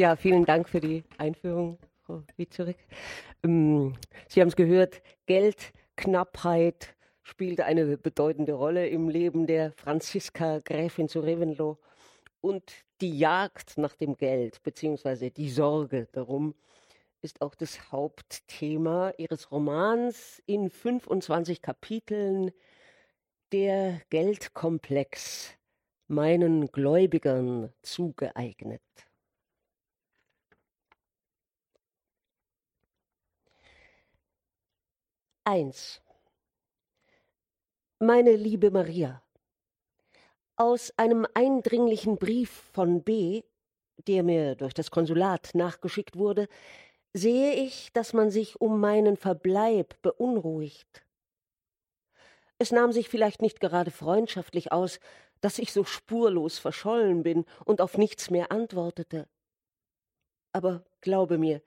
Ja, vielen Dank für die Einführung, Frau Witzurek. Ähm, Sie haben es gehört, Geldknappheit spielte eine bedeutende Rolle im Leben der Franziska Gräfin zu Reventlow und die Jagd nach dem Geld beziehungsweise die Sorge darum ist auch das Hauptthema ihres Romans in 25 Kapiteln Der Geldkomplex meinen Gläubigern zugeeignet. Eins. Meine liebe Maria, aus einem eindringlichen Brief von B, der mir durch das Konsulat nachgeschickt wurde, sehe ich, dass man sich um meinen Verbleib beunruhigt. Es nahm sich vielleicht nicht gerade freundschaftlich aus, dass ich so spurlos verschollen bin und auf nichts mehr antwortete. Aber glaube mir,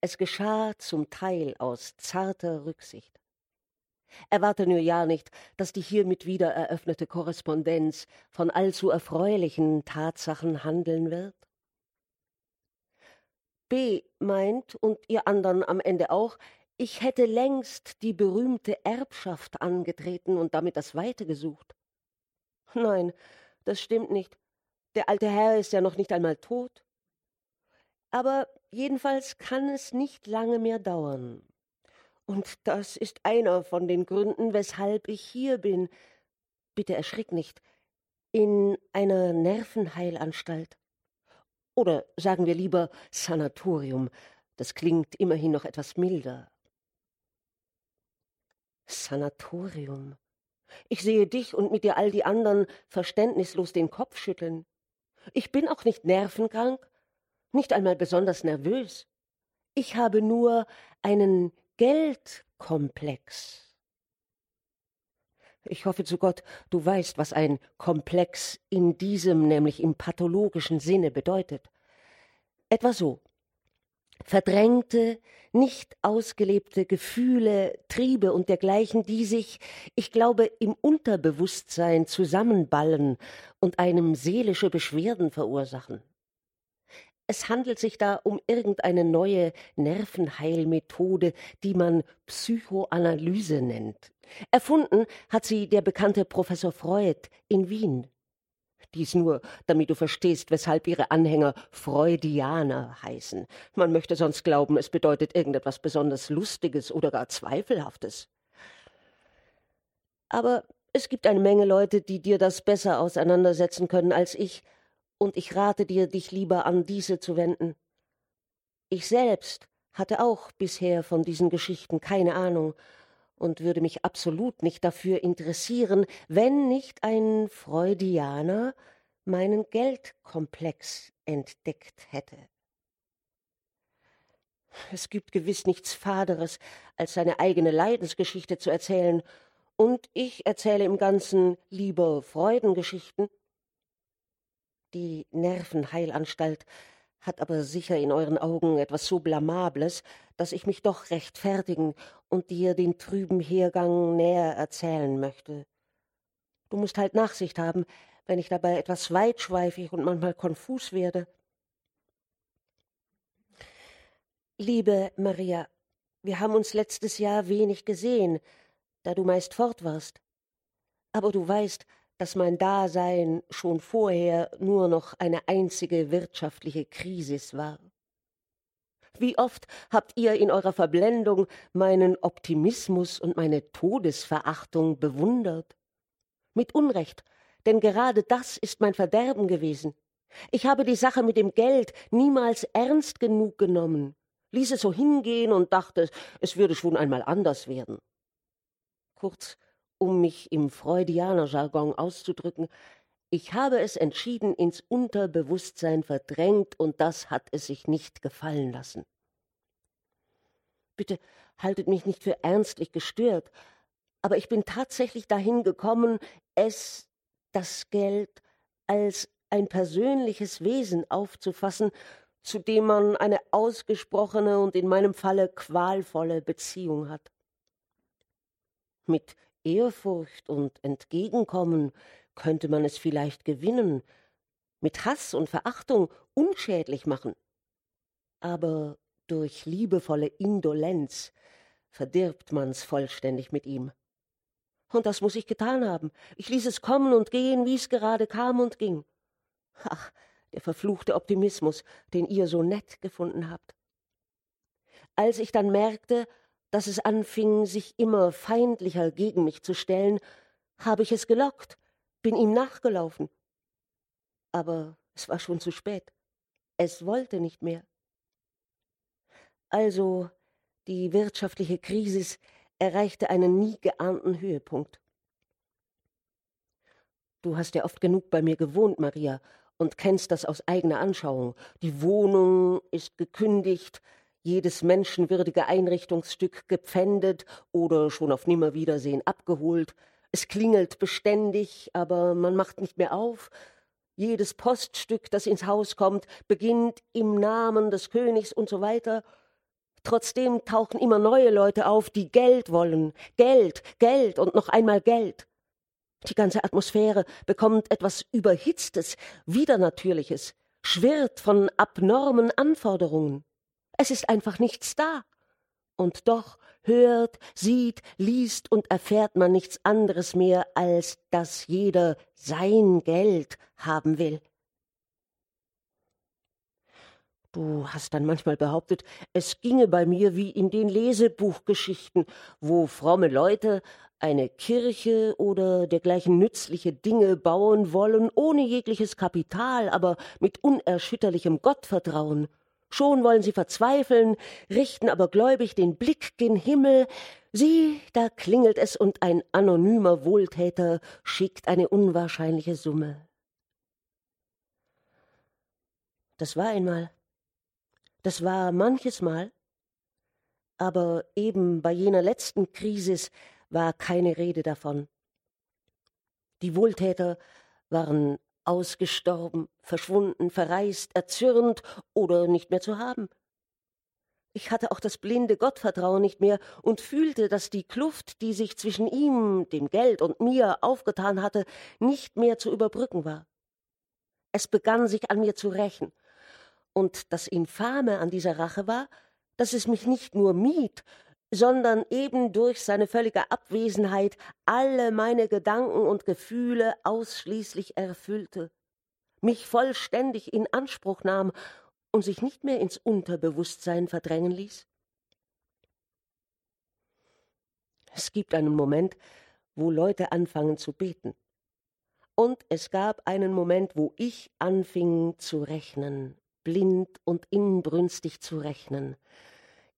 es geschah zum Teil aus zarter Rücksicht. Erwarte nur ja nicht, dass die hiermit wieder eröffnete Korrespondenz von allzu erfreulichen Tatsachen handeln wird. B meint, und ihr andern am Ende auch, ich hätte längst die berühmte Erbschaft angetreten und damit das Weite gesucht. Nein, das stimmt nicht. Der alte Herr ist ja noch nicht einmal tot. Aber jedenfalls kann es nicht lange mehr dauern. Und das ist einer von den Gründen, weshalb ich hier bin. Bitte erschrick nicht. In einer Nervenheilanstalt. Oder sagen wir lieber Sanatorium. Das klingt immerhin noch etwas milder. Sanatorium. Ich sehe dich und mit dir all die anderen verständnislos den Kopf schütteln. Ich bin auch nicht nervenkrank, nicht einmal besonders nervös. Ich habe nur einen Geldkomplex. Ich hoffe zu Gott, du weißt, was ein Komplex in diesem, nämlich im pathologischen Sinne bedeutet. Etwa so. Verdrängte, nicht ausgelebte Gefühle, Triebe und dergleichen, die sich, ich glaube, im Unterbewusstsein zusammenballen und einem seelische Beschwerden verursachen. Es handelt sich da um irgendeine neue Nervenheilmethode, die man Psychoanalyse nennt. Erfunden hat sie der bekannte Professor Freud in Wien. Dies nur, damit du verstehst, weshalb ihre Anhänger Freudianer heißen. Man möchte sonst glauben, es bedeutet irgendetwas besonders Lustiges oder gar Zweifelhaftes. Aber es gibt eine Menge Leute, die dir das besser auseinandersetzen können als ich, und ich rate dir, dich lieber an diese zu wenden. Ich selbst hatte auch bisher von diesen Geschichten keine Ahnung und würde mich absolut nicht dafür interessieren, wenn nicht ein Freudianer meinen Geldkomplex entdeckt hätte. Es gibt gewiss nichts Faderes, als seine eigene Leidensgeschichte zu erzählen, und ich erzähle im Ganzen lieber Freudengeschichten die Nervenheilanstalt hat aber sicher in euren Augen etwas so Blamables, dass ich mich doch rechtfertigen und dir den trüben Hergang näher erzählen möchte. Du musst halt Nachsicht haben, wenn ich dabei etwas weitschweifig und manchmal konfus werde. Liebe Maria, wir haben uns letztes Jahr wenig gesehen, da du meist fort warst. Aber du weißt, dass mein Dasein schon vorher nur noch eine einzige wirtschaftliche Krisis war. Wie oft habt ihr in eurer Verblendung meinen Optimismus und meine Todesverachtung bewundert? Mit Unrecht, denn gerade das ist mein Verderben gewesen. Ich habe die Sache mit dem Geld niemals ernst genug genommen, ließ es so hingehen und dachte, es würde schon einmal anders werden. Kurz, um mich im Freudianer-Jargon auszudrücken, ich habe es entschieden ins Unterbewusstsein verdrängt, und das hat es sich nicht gefallen lassen. Bitte haltet mich nicht für ernstlich gestört, aber ich bin tatsächlich dahin gekommen, es, das Geld, als ein persönliches Wesen aufzufassen, zu dem man eine ausgesprochene und in meinem Falle qualvolle Beziehung hat. Mit Ehrfurcht und Entgegenkommen könnte man es vielleicht gewinnen, mit Hass und Verachtung unschädlich machen, Aber durch liebevolle Indolenz verdirbt man's vollständig mit ihm. Und das muss ich getan haben. Ich ließ es kommen und gehen, wie's gerade kam und ging. Ach, der verfluchte Optimismus, den ihr so nett gefunden habt. Als ich dann merkte, dass es anfing, sich immer feindlicher gegen mich zu stellen, habe ich es gelockt, bin ihm nachgelaufen. Aber es war schon zu spät. Es wollte nicht mehr. Also die wirtschaftliche Krise erreichte einen nie geahnten Höhepunkt. Du hast ja oft genug bei mir gewohnt, Maria, und kennst das aus eigener Anschauung. Die Wohnung ist gekündigt, jedes menschenwürdige Einrichtungsstück gepfändet oder schon auf Nimmerwiedersehen abgeholt. Es klingelt beständig, aber man macht nicht mehr auf. Jedes Poststück, das ins Haus kommt, beginnt im Namen des Königs und so weiter. Trotzdem tauchen immer neue Leute auf, die Geld wollen. Geld, Geld und noch einmal Geld. Die ganze Atmosphäre bekommt etwas Überhitztes, Widernatürliches, schwirrt von abnormen Anforderungen. Es ist einfach nichts da. Und doch hört, sieht, liest und erfährt man nichts anderes mehr, als dass jeder sein Geld haben will. Du hast dann manchmal behauptet, es ginge bei mir wie in den Lesebuchgeschichten, wo fromme Leute eine Kirche oder dergleichen nützliche Dinge bauen wollen, ohne jegliches Kapital, aber mit unerschütterlichem Gottvertrauen. Schon wollen sie verzweifeln, richten aber gläubig den Blick gen Himmel. Sieh, da klingelt es und ein anonymer Wohltäter schickt eine unwahrscheinliche Summe. Das war einmal das war manches Mal, aber eben bei jener letzten Krisis war keine Rede davon. Die Wohltäter waren ausgestorben, verschwunden, verreist, erzürnt oder nicht mehr zu haben. Ich hatte auch das blinde Gottvertrauen nicht mehr und fühlte, dass die Kluft, die sich zwischen ihm, dem Geld und mir aufgetan hatte, nicht mehr zu überbrücken war. Es begann sich an mir zu rächen, und das Infame an dieser Rache war, dass es mich nicht nur mied, sondern eben durch seine völlige Abwesenheit alle meine Gedanken und Gefühle ausschließlich erfüllte, mich vollständig in Anspruch nahm und sich nicht mehr ins Unterbewusstsein verdrängen ließ? Es gibt einen Moment, wo Leute anfangen zu beten. Und es gab einen Moment, wo ich anfing zu rechnen blind und inbrünstig zu rechnen.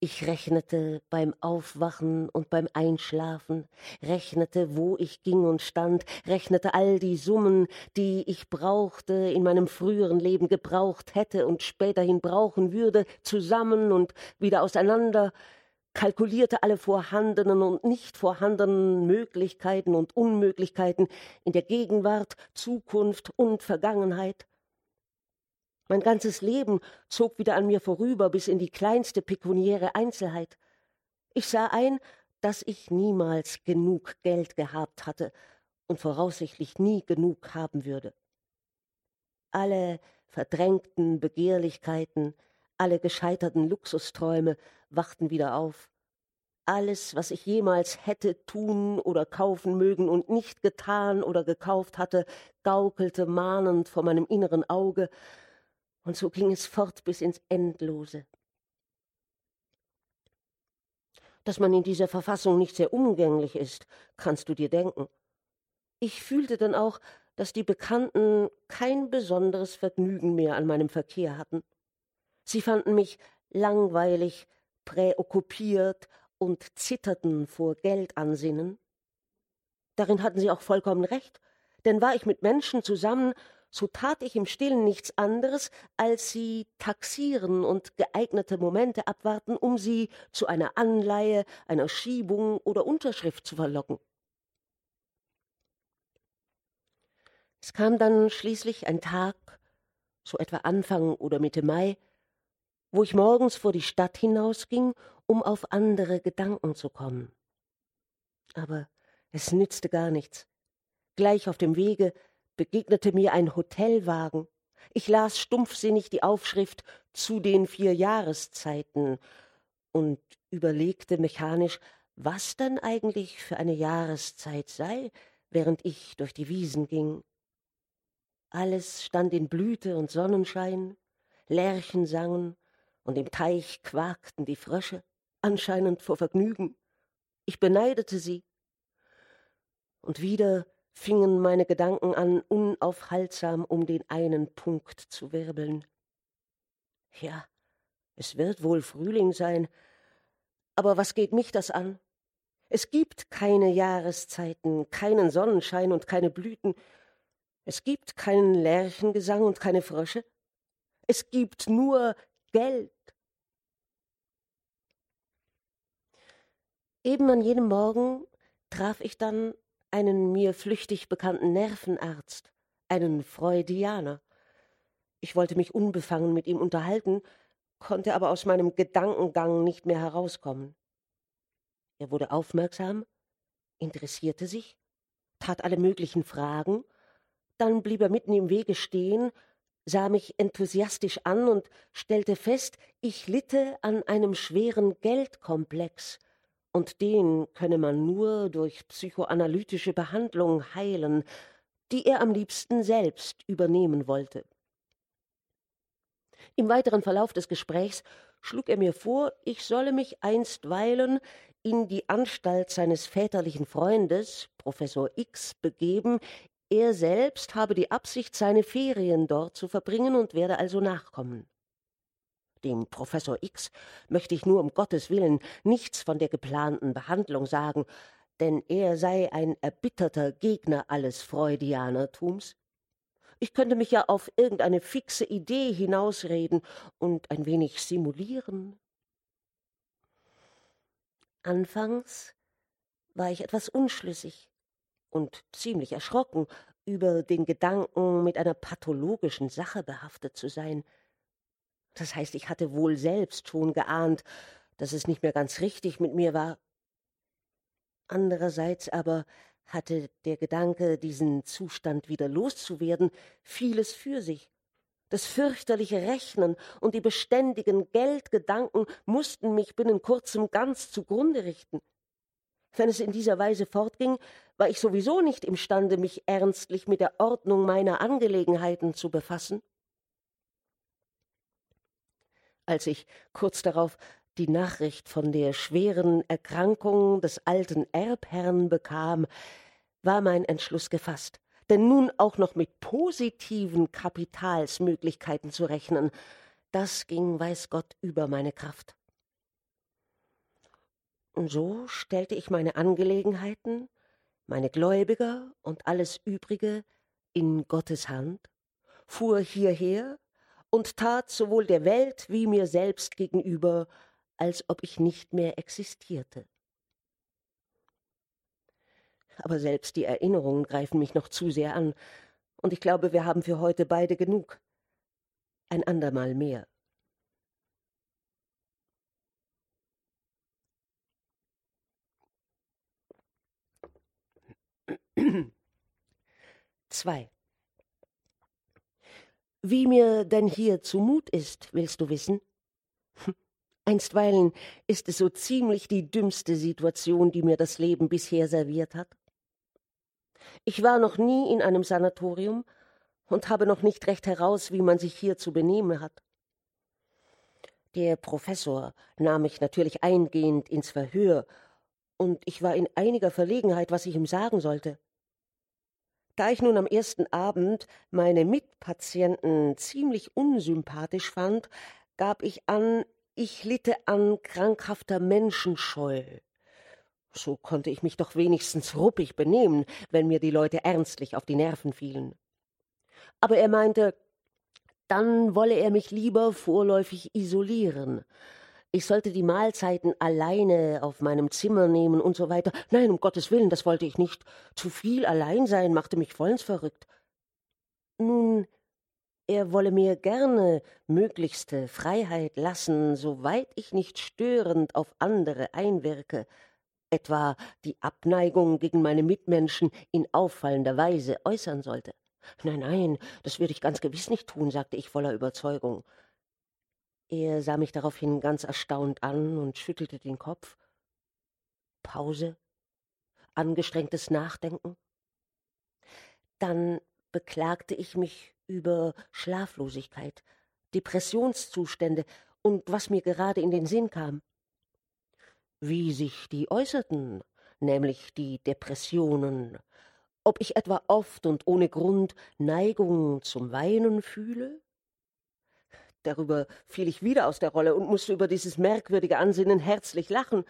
Ich rechnete beim Aufwachen und beim Einschlafen, rechnete, wo ich ging und stand, rechnete all die Summen, die ich brauchte, in meinem früheren Leben gebraucht hätte und späterhin brauchen würde, zusammen und wieder auseinander, kalkulierte alle vorhandenen und nicht vorhandenen Möglichkeiten und Unmöglichkeiten in der Gegenwart, Zukunft und Vergangenheit, mein ganzes Leben zog wieder an mir vorüber bis in die kleinste pekuniäre Einzelheit. Ich sah ein, dass ich niemals genug Geld gehabt hatte und voraussichtlich nie genug haben würde. Alle verdrängten Begehrlichkeiten, alle gescheiterten Luxusträume wachten wieder auf. Alles, was ich jemals hätte tun oder kaufen mögen und nicht getan oder gekauft hatte, gaukelte mahnend vor meinem inneren Auge, und so ging es fort bis ins Endlose. Dass man in dieser Verfassung nicht sehr umgänglich ist, kannst du dir denken. Ich fühlte dann auch, dass die Bekannten kein besonderes Vergnügen mehr an meinem Verkehr hatten. Sie fanden mich langweilig, präokkupiert und zitterten vor Geldansinnen. Darin hatten sie auch vollkommen recht, denn war ich mit Menschen zusammen, so tat ich im stillen nichts anderes, als sie taxieren und geeignete Momente abwarten, um sie zu einer Anleihe, einer Schiebung oder Unterschrift zu verlocken. Es kam dann schließlich ein Tag, so etwa Anfang oder Mitte Mai, wo ich morgens vor die Stadt hinausging, um auf andere Gedanken zu kommen. Aber es nützte gar nichts. Gleich auf dem Wege begegnete mir ein Hotelwagen. Ich las stumpfsinnig die Aufschrift zu den vier Jahreszeiten und überlegte mechanisch, was dann eigentlich für eine Jahreszeit sei, während ich durch die Wiesen ging. Alles stand in Blüte und Sonnenschein, Lerchen sangen, und im Teich quakten die Frösche, anscheinend vor Vergnügen. Ich beneidete sie. Und wieder fingen meine Gedanken an, unaufhaltsam um den einen Punkt zu wirbeln. Ja, es wird wohl Frühling sein, aber was geht mich das an? Es gibt keine Jahreszeiten, keinen Sonnenschein und keine Blüten. Es gibt keinen Lerchengesang und keine Frösche. Es gibt nur Geld. Eben an jenem Morgen traf ich dann einen mir flüchtig bekannten Nervenarzt, einen Freudianer. Ich wollte mich unbefangen mit ihm unterhalten, konnte aber aus meinem Gedankengang nicht mehr herauskommen. Er wurde aufmerksam, interessierte sich, tat alle möglichen Fragen, dann blieb er mitten im Wege stehen, sah mich enthusiastisch an und stellte fest, ich litte an einem schweren Geldkomplex, und den könne man nur durch psychoanalytische Behandlung heilen, die er am liebsten selbst übernehmen wollte. Im weiteren Verlauf des Gesprächs schlug er mir vor, ich solle mich einstweilen in die Anstalt seines väterlichen Freundes, Professor X, begeben, er selbst habe die Absicht, seine Ferien dort zu verbringen und werde also nachkommen. Dem Professor X möchte ich nur um Gottes willen nichts von der geplanten Behandlung sagen, denn er sei ein erbitterter Gegner alles Freudianertums. Ich könnte mich ja auf irgendeine fixe Idee hinausreden und ein wenig simulieren. Anfangs war ich etwas unschlüssig und ziemlich erschrocken über den Gedanken, mit einer pathologischen Sache behaftet zu sein. Das heißt, ich hatte wohl selbst schon geahnt, dass es nicht mehr ganz richtig mit mir war. Andererseits aber hatte der Gedanke, diesen Zustand wieder loszuwerden, vieles für sich. Das fürchterliche Rechnen und die beständigen Geldgedanken mussten mich binnen kurzem ganz zugrunde richten. Wenn es in dieser Weise fortging, war ich sowieso nicht imstande, mich ernstlich mit der Ordnung meiner Angelegenheiten zu befassen. Als ich kurz darauf die Nachricht von der schweren Erkrankung des alten Erbherrn bekam, war mein Entschluss gefasst, denn nun auch noch mit positiven Kapitalsmöglichkeiten zu rechnen, das ging, weiß Gott, über meine Kraft. Und so stellte ich meine Angelegenheiten, meine Gläubiger und alles übrige in Gottes Hand, fuhr hierher und tat sowohl der Welt wie mir selbst gegenüber, als ob ich nicht mehr existierte. Aber selbst die Erinnerungen greifen mich noch zu sehr an, und ich glaube, wir haben für heute beide genug. Ein andermal mehr. 2. Wie mir denn hier zumut ist, willst du wissen? Einstweilen ist es so ziemlich die dümmste Situation, die mir das Leben bisher serviert hat. Ich war noch nie in einem Sanatorium und habe noch nicht recht heraus, wie man sich hier zu benehmen hat. Der Professor nahm mich natürlich eingehend ins Verhör, und ich war in einiger Verlegenheit, was ich ihm sagen sollte. Da ich nun am ersten Abend meine Mitpatienten ziemlich unsympathisch fand, gab ich an, ich litte an krankhafter Menschenscheu. So konnte ich mich doch wenigstens ruppig benehmen, wenn mir die Leute ernstlich auf die Nerven fielen. Aber er meinte, dann wolle er mich lieber vorläufig isolieren, ich sollte die Mahlzeiten alleine auf meinem Zimmer nehmen und so weiter. Nein, um Gottes Willen, das wollte ich nicht. Zu viel allein sein machte mich vollends verrückt. Nun, er wolle mir gerne möglichste Freiheit lassen, soweit ich nicht störend auf andere einwirke, etwa die Abneigung gegen meine Mitmenschen in auffallender Weise äußern sollte. Nein, nein, das würde ich ganz gewiss nicht tun, sagte ich voller Überzeugung. Er sah mich daraufhin ganz erstaunt an und schüttelte den Kopf. Pause, angestrengtes Nachdenken. Dann beklagte ich mich über Schlaflosigkeit, Depressionszustände und was mir gerade in den Sinn kam. Wie sich die äußerten, nämlich die Depressionen, ob ich etwa oft und ohne Grund Neigung zum Weinen fühle? Darüber fiel ich wieder aus der Rolle und musste über dieses merkwürdige Ansinnen herzlich lachen.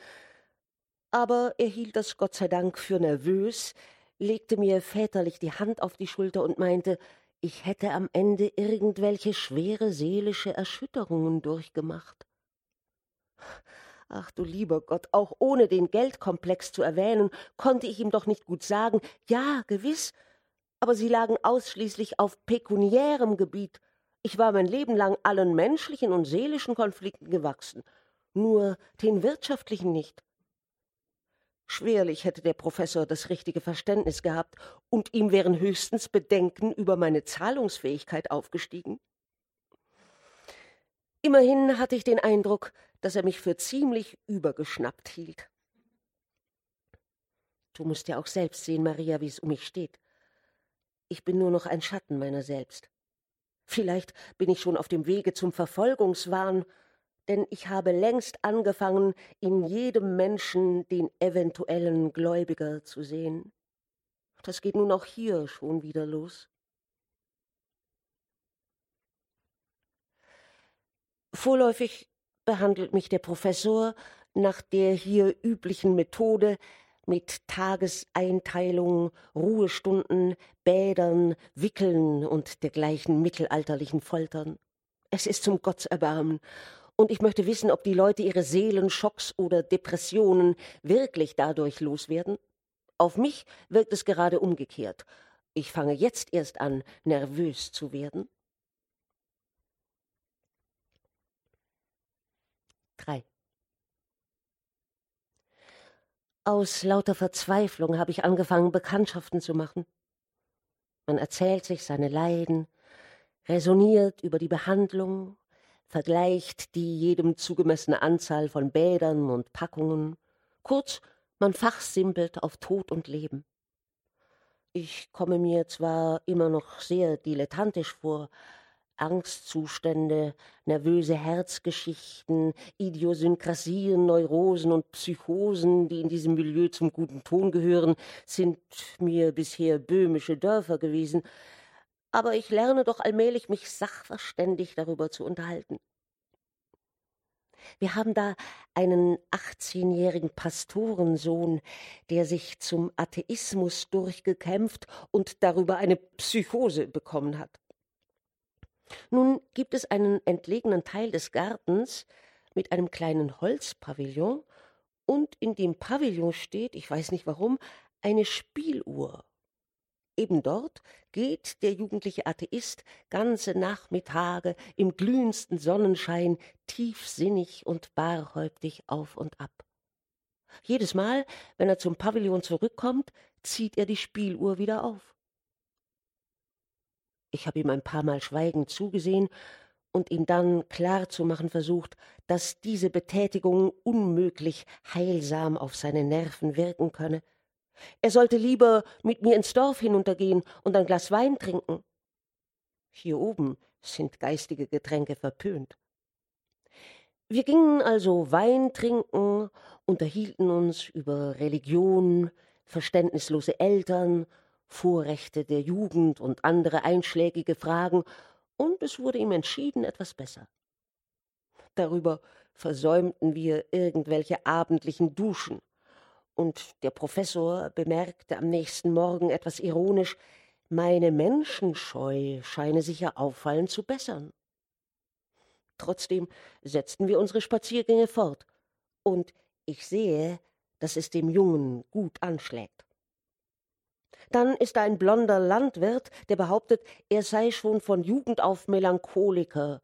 Aber er hielt das Gott sei Dank für nervös, legte mir väterlich die Hand auf die Schulter und meinte, ich hätte am Ende irgendwelche schwere seelische Erschütterungen durchgemacht. Ach du lieber Gott, auch ohne den Geldkomplex zu erwähnen, konnte ich ihm doch nicht gut sagen, ja, gewiss, aber sie lagen ausschließlich auf pekuniärem Gebiet. Ich war mein Leben lang allen menschlichen und seelischen Konflikten gewachsen, nur den wirtschaftlichen nicht. Schwerlich hätte der Professor das richtige Verständnis gehabt, und ihm wären höchstens Bedenken über meine Zahlungsfähigkeit aufgestiegen. Immerhin hatte ich den Eindruck, dass er mich für ziemlich übergeschnappt hielt. Du musst ja auch selbst sehen, Maria, wie es um mich steht. Ich bin nur noch ein Schatten meiner selbst. Vielleicht bin ich schon auf dem Wege zum Verfolgungswahn, denn ich habe längst angefangen, in jedem Menschen den eventuellen Gläubiger zu sehen. Das geht nun auch hier schon wieder los. Vorläufig behandelt mich der Professor nach der hier üblichen Methode mit Tageseinteilung, Ruhestunden, Bädern, Wickeln und dergleichen mittelalterlichen Foltern. Es ist zum Gottserbarmen, und ich möchte wissen, ob die Leute ihre Seelenschocks oder Depressionen wirklich dadurch loswerden. Auf mich wirkt es gerade umgekehrt. Ich fange jetzt erst an, nervös zu werden. Aus lauter Verzweiflung habe ich angefangen, Bekanntschaften zu machen. Man erzählt sich seine Leiden, resoniert über die Behandlung, vergleicht die jedem zugemessene Anzahl von Bädern und Packungen. Kurz, man fachsimpelt auf Tod und Leben. Ich komme mir zwar immer noch sehr dilettantisch vor, Angstzustände, nervöse Herzgeschichten, Idiosynkrasien, Neurosen und Psychosen, die in diesem Milieu zum guten Ton gehören, sind mir bisher böhmische Dörfer gewesen, aber ich lerne doch allmählich, mich sachverständig darüber zu unterhalten. Wir haben da einen achtzehnjährigen Pastorensohn, der sich zum Atheismus durchgekämpft und darüber eine Psychose bekommen hat. Nun gibt es einen entlegenen Teil des Gartens mit einem kleinen Holzpavillon, und in dem Pavillon steht, ich weiß nicht warum, eine Spieluhr. Eben dort geht der jugendliche Atheist ganze Nachmittage im glühendsten Sonnenschein tiefsinnig und barhäuptig auf und ab. Jedes Mal, wenn er zum Pavillon zurückkommt, zieht er die Spieluhr wieder auf. Ich habe ihm ein paar Mal schweigend zugesehen und ihm dann klar zu machen versucht, dass diese Betätigung unmöglich heilsam auf seine Nerven wirken könne. Er sollte lieber mit mir ins Dorf hinuntergehen und ein Glas Wein trinken. Hier oben sind geistige Getränke verpönt. Wir gingen also Wein trinken, unterhielten uns über Religion, verständnislose Eltern Vorrechte der Jugend und andere einschlägige Fragen, und es wurde ihm entschieden etwas besser. Darüber versäumten wir irgendwelche abendlichen Duschen, und der Professor bemerkte am nächsten Morgen etwas ironisch, meine Menschenscheu scheine sich ja auffallend zu bessern. Trotzdem setzten wir unsere Spaziergänge fort, und ich sehe, dass es dem Jungen gut anschlägt. Dann ist da ein blonder Landwirt, der behauptet, er sei schon von Jugend auf Melancholiker.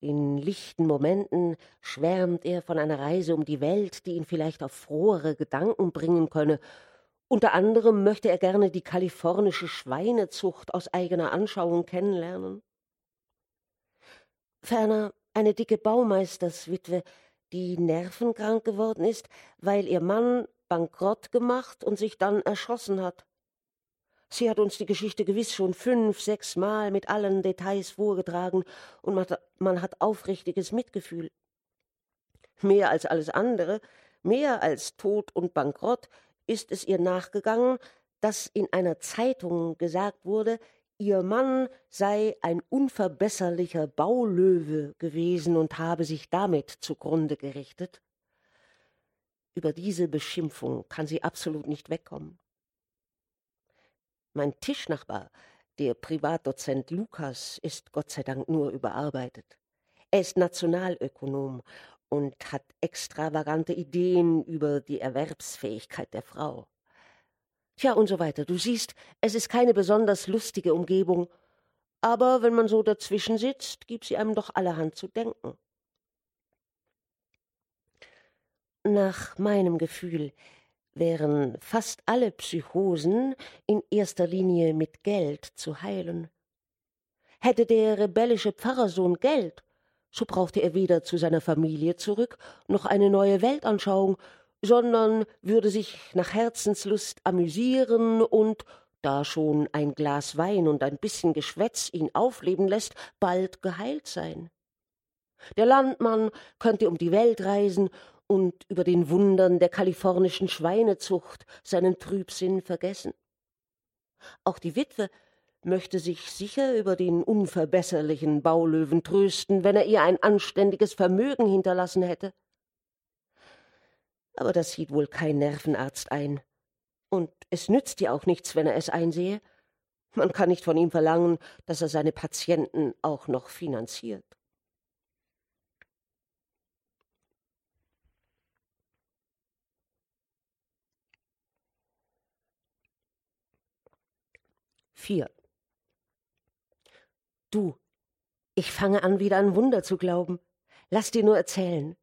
In lichten Momenten schwärmt er von einer Reise um die Welt, die ihn vielleicht auf frohere Gedanken bringen könne, Unter anderem möchte er gerne die kalifornische Schweinezucht aus eigener Anschauung kennenlernen. Ferner eine dicke Baumeisterswitwe, die nervenkrank geworden ist, weil ihr Mann bankrott gemacht und sich dann erschossen hat. Sie hat uns die Geschichte gewiss schon fünf, sechs Mal mit allen Details vorgetragen, und man hat aufrichtiges Mitgefühl. Mehr als alles andere, mehr als Tod und Bankrott, ist es ihr nachgegangen, dass in einer Zeitung gesagt wurde, ihr Mann sei ein unverbesserlicher Baulöwe gewesen und habe sich damit zugrunde gerichtet. Über diese Beschimpfung kann sie absolut nicht wegkommen. Mein Tischnachbar, der Privatdozent Lukas, ist Gott sei Dank nur überarbeitet. Er ist Nationalökonom und hat extravagante Ideen über die Erwerbsfähigkeit der Frau. Tja, und so weiter. Du siehst, es ist keine besonders lustige Umgebung, aber wenn man so dazwischen sitzt, gibt sie einem doch allerhand zu denken. Nach meinem Gefühl wären fast alle Psychosen in erster Linie mit Geld zu heilen. Hätte der rebellische Pfarrersohn Geld, so brauchte er weder zu seiner Familie zurück noch eine neue Weltanschauung, sondern würde sich nach Herzenslust amüsieren und, da schon ein Glas Wein und ein bisschen Geschwätz ihn aufleben lässt, bald geheilt sein. Der Landmann könnte um die Welt reisen und über den Wundern der kalifornischen Schweinezucht seinen Trübsinn vergessen. Auch die Witwe möchte sich sicher über den unverbesserlichen Baulöwen trösten, wenn er ihr ein anständiges Vermögen hinterlassen hätte. Aber das sieht wohl kein Nervenarzt ein. Und es nützt ja auch nichts, wenn er es einsehe. Man kann nicht von ihm verlangen, dass er seine Patienten auch noch finanziert. Vier. Du, ich fange an, wieder an Wunder zu glauben. Lass dir nur erzählen.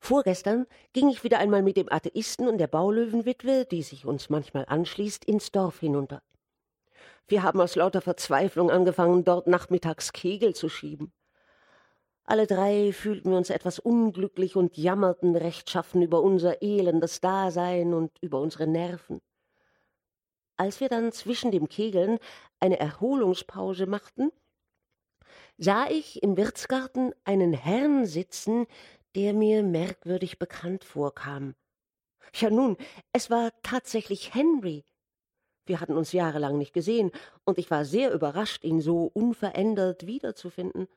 Vorgestern ging ich wieder einmal mit dem Atheisten und der Baulöwenwitwe, die sich uns manchmal anschließt, ins Dorf hinunter. Wir haben aus lauter Verzweiflung angefangen, dort nachmittags Kegel zu schieben. Alle drei fühlten wir uns etwas unglücklich und jammerten rechtschaffen über unser elendes Dasein und über unsere Nerven. Als wir dann zwischen dem Kegeln eine Erholungspause machten, sah ich im Wirtsgarten einen Herrn sitzen, der mir merkwürdig bekannt vorkam. Ja nun, es war tatsächlich Henry. Wir hatten uns jahrelang nicht gesehen, und ich war sehr überrascht, ihn so unverändert wiederzufinden.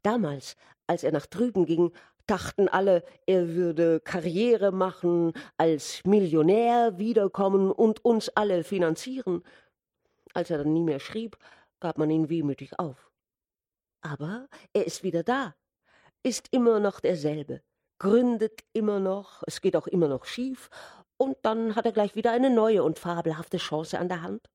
Damals, als er nach drüben ging, dachten alle, er würde Karriere machen, als Millionär wiederkommen und uns alle finanzieren. Als er dann nie mehr schrieb, gab man ihn wehmütig auf. Aber er ist wieder da, ist immer noch derselbe, gründet immer noch, es geht auch immer noch schief, und dann hat er gleich wieder eine neue und fabelhafte Chance an der Hand.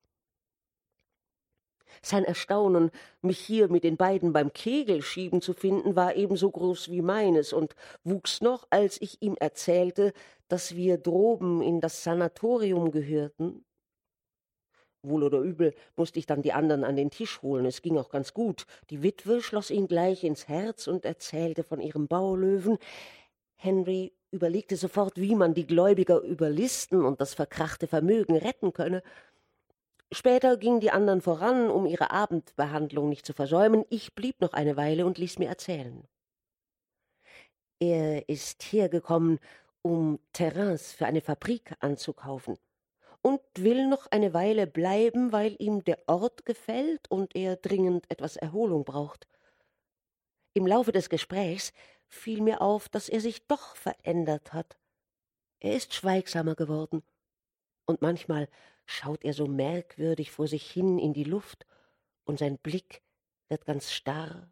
Sein Erstaunen, mich hier mit den beiden beim Kegelschieben zu finden, war ebenso groß wie meines und wuchs noch, als ich ihm erzählte, dass wir droben in das Sanatorium gehörten Wohl oder übel musste ich dann die anderen an den Tisch holen. Es ging auch ganz gut. Die Witwe schloss ihn gleich ins Herz und erzählte von ihrem Baulöwen. Henry überlegte sofort, wie man die Gläubiger überlisten und das verkrachte Vermögen retten könne. Später gingen die anderen voran, um ihre Abendbehandlung nicht zu versäumen. Ich blieb noch eine Weile und ließ mir erzählen. Er ist hergekommen, um Terrains für eine Fabrik anzukaufen und will noch eine Weile bleiben, weil ihm der Ort gefällt und er dringend etwas Erholung braucht. Im Laufe des Gesprächs fiel mir auf, dass er sich doch verändert hat. Er ist schweigsamer geworden, und manchmal schaut er so merkwürdig vor sich hin in die Luft, und sein Blick wird ganz starr.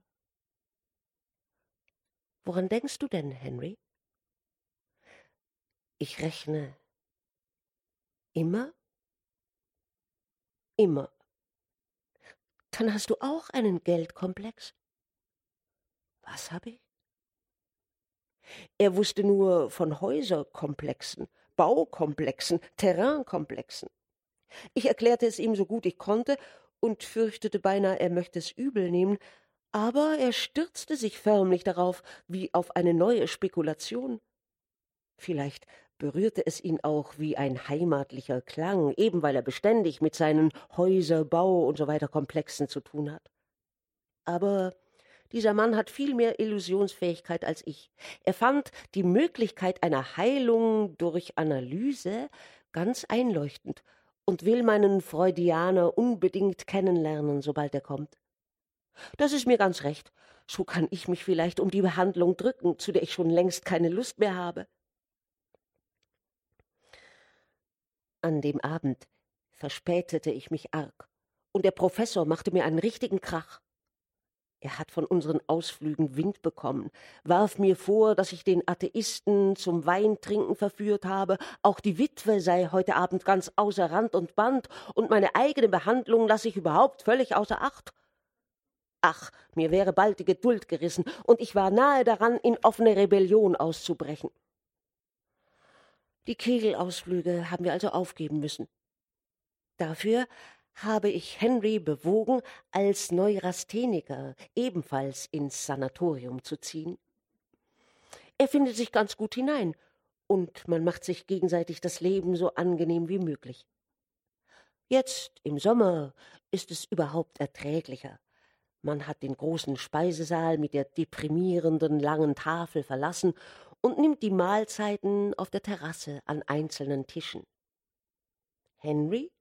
Woran denkst du denn, Henry? Ich rechne Immer? Immer. Dann hast du auch einen Geldkomplex. Was habe ich? Er wusste nur von Häuserkomplexen, Baukomplexen, Terrainkomplexen. Ich erklärte es ihm so gut ich konnte und fürchtete beinahe, er möchte es übel nehmen, aber er stürzte sich förmlich darauf, wie auf eine neue Spekulation. Vielleicht berührte es ihn auch wie ein heimatlicher Klang, eben weil er beständig mit seinen Häuser, Bau und so weiter Komplexen zu tun hat. Aber dieser Mann hat viel mehr Illusionsfähigkeit als ich. Er fand die Möglichkeit einer Heilung durch Analyse ganz einleuchtend und will meinen Freudianer unbedingt kennenlernen, sobald er kommt. Das ist mir ganz recht. So kann ich mich vielleicht um die Behandlung drücken, zu der ich schon längst keine Lust mehr habe. An dem Abend verspätete ich mich arg, und der Professor machte mir einen richtigen Krach. Er hat von unseren Ausflügen Wind bekommen, warf mir vor, dass ich den Atheisten zum Weintrinken verführt habe, auch die Witwe sei heute Abend ganz außer Rand und Band, und meine eigene Behandlung lasse ich überhaupt völlig außer Acht. Ach, mir wäre bald die Geduld gerissen, und ich war nahe daran, in offene Rebellion auszubrechen. Die Kegelausflüge haben wir also aufgeben müssen. Dafür habe ich Henry bewogen, als Neurastheniker ebenfalls ins Sanatorium zu ziehen. Er findet sich ganz gut hinein, und man macht sich gegenseitig das Leben so angenehm wie möglich. Jetzt im Sommer ist es überhaupt erträglicher. Man hat den großen Speisesaal mit der deprimierenden langen Tafel verlassen und nimmt die Mahlzeiten auf der Terrasse an einzelnen Tischen. Henry,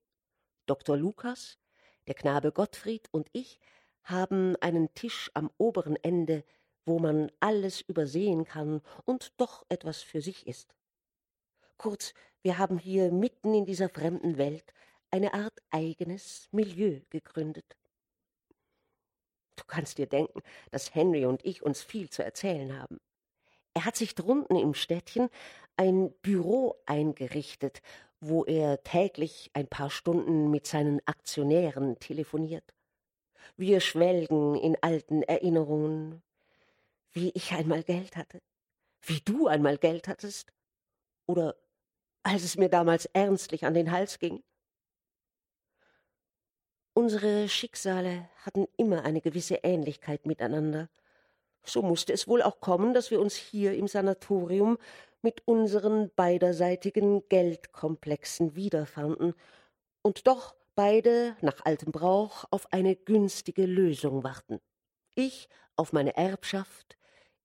Dr. Lukas, der Knabe Gottfried und ich haben einen Tisch am oberen Ende, wo man alles übersehen kann und doch etwas für sich ist. Kurz, wir haben hier mitten in dieser fremden Welt eine Art eigenes Milieu gegründet. Du kannst dir denken, dass Henry und ich uns viel zu erzählen haben. Er hat sich drunten im Städtchen ein Büro eingerichtet, wo er täglich ein paar Stunden mit seinen Aktionären telefoniert. Wir schwelgen in alten Erinnerungen, wie ich einmal Geld hatte, wie du einmal Geld hattest, oder als es mir damals ernstlich an den Hals ging. Unsere Schicksale hatten immer eine gewisse Ähnlichkeit miteinander. So musste es wohl auch kommen, dass wir uns hier im Sanatorium mit unseren beiderseitigen Geldkomplexen wiederfanden und doch beide nach altem Brauch auf eine günstige Lösung warten. Ich auf meine Erbschaft,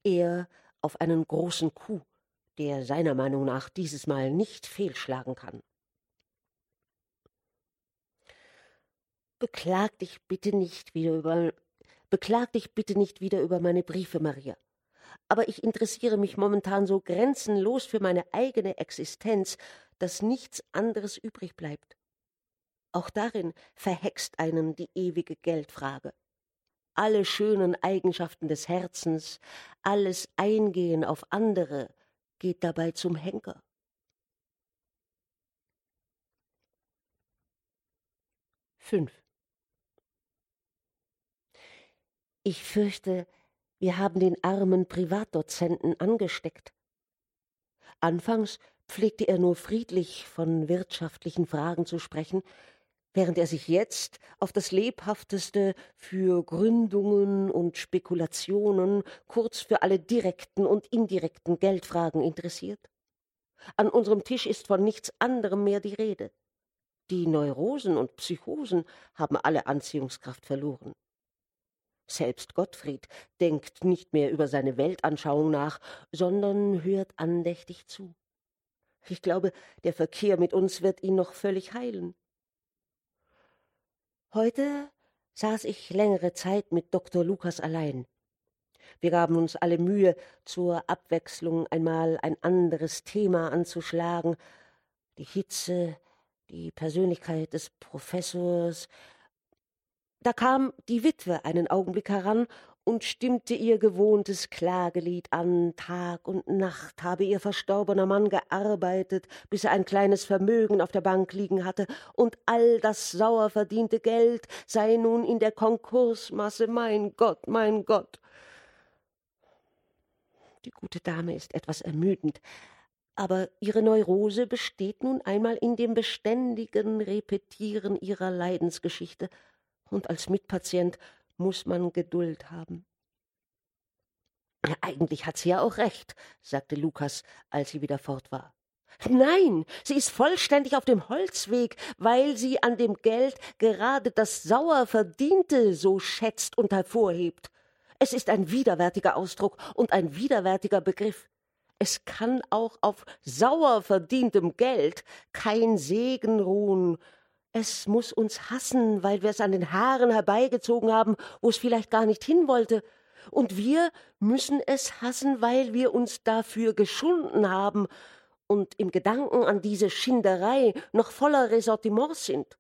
er auf einen großen Coup, der seiner Meinung nach dieses Mal nicht fehlschlagen kann. Beklag dich bitte nicht wieder über beklag dich bitte nicht wieder über meine Briefe, Maria. Aber ich interessiere mich momentan so grenzenlos für meine eigene Existenz, dass nichts anderes übrig bleibt. Auch darin verhext einen die ewige Geldfrage. Alle schönen Eigenschaften des Herzens, alles Eingehen auf andere geht dabei zum Henker. Fünf. Ich fürchte, wir haben den armen Privatdozenten angesteckt. Anfangs pflegte er nur friedlich von wirtschaftlichen Fragen zu sprechen, während er sich jetzt auf das lebhafteste für Gründungen und Spekulationen, kurz für alle direkten und indirekten Geldfragen interessiert. An unserem Tisch ist von nichts anderem mehr die Rede. Die Neurosen und Psychosen haben alle Anziehungskraft verloren. Selbst Gottfried denkt nicht mehr über seine Weltanschauung nach, sondern hört andächtig zu. Ich glaube, der Verkehr mit uns wird ihn noch völlig heilen. Heute saß ich längere Zeit mit Dr. Lukas allein. Wir gaben uns alle Mühe, zur Abwechslung einmal ein anderes Thema anzuschlagen. Die Hitze, die Persönlichkeit des Professors, da kam die Witwe einen Augenblick heran und stimmte ihr gewohntes Klagelied an. Tag und Nacht habe ihr verstorbener Mann gearbeitet, bis er ein kleines Vermögen auf der Bank liegen hatte, und all das sauer verdiente Geld sei nun in der Konkursmasse. Mein Gott, mein Gott. Die gute Dame ist etwas ermüdend, Aber ihre Neurose besteht nun einmal in dem beständigen Repetieren ihrer Leidensgeschichte, und als Mitpatient muss man Geduld haben. Eigentlich hat sie ja auch recht, sagte Lukas, als sie wieder fort war. Nein, sie ist vollständig auf dem Holzweg, weil sie an dem Geld gerade das sauer Verdiente so schätzt und hervorhebt. Es ist ein widerwärtiger Ausdruck und ein widerwärtiger Begriff. Es kann auch auf sauer verdientem Geld kein Segen ruhen. Es muss uns hassen, weil wir es an den Haaren herbeigezogen haben, wo es vielleicht gar nicht hin wollte. Und wir müssen es hassen, weil wir uns dafür geschunden haben und im Gedanken an diese Schinderei noch voller Ressortiments sind.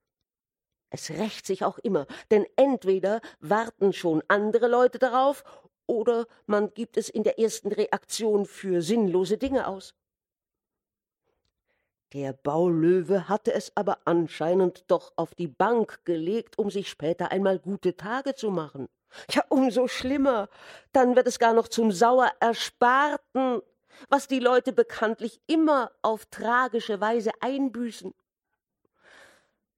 Es rächt sich auch immer, denn entweder warten schon andere Leute darauf, oder man gibt es in der ersten Reaktion für sinnlose Dinge aus. Der Baulöwe hatte es aber anscheinend doch auf die Bank gelegt, um sich später einmal gute Tage zu machen. Ja, umso schlimmer. Dann wird es gar noch zum sauer Ersparten was die Leute bekanntlich immer auf tragische Weise einbüßen.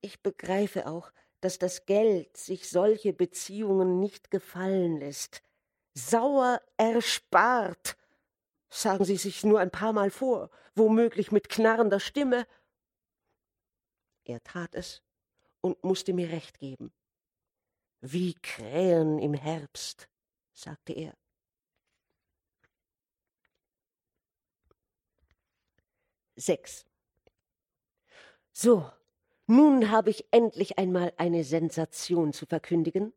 Ich begreife auch, dass das Geld sich solche Beziehungen nicht gefallen lässt. Sauer erspart, sagen Sie sich nur ein paar Mal vor, womöglich mit knarrender Stimme. Er tat es und musste mir recht geben. Wie Krähen im Herbst, sagte er. 6. So, nun habe ich endlich einmal eine Sensation zu verkündigen.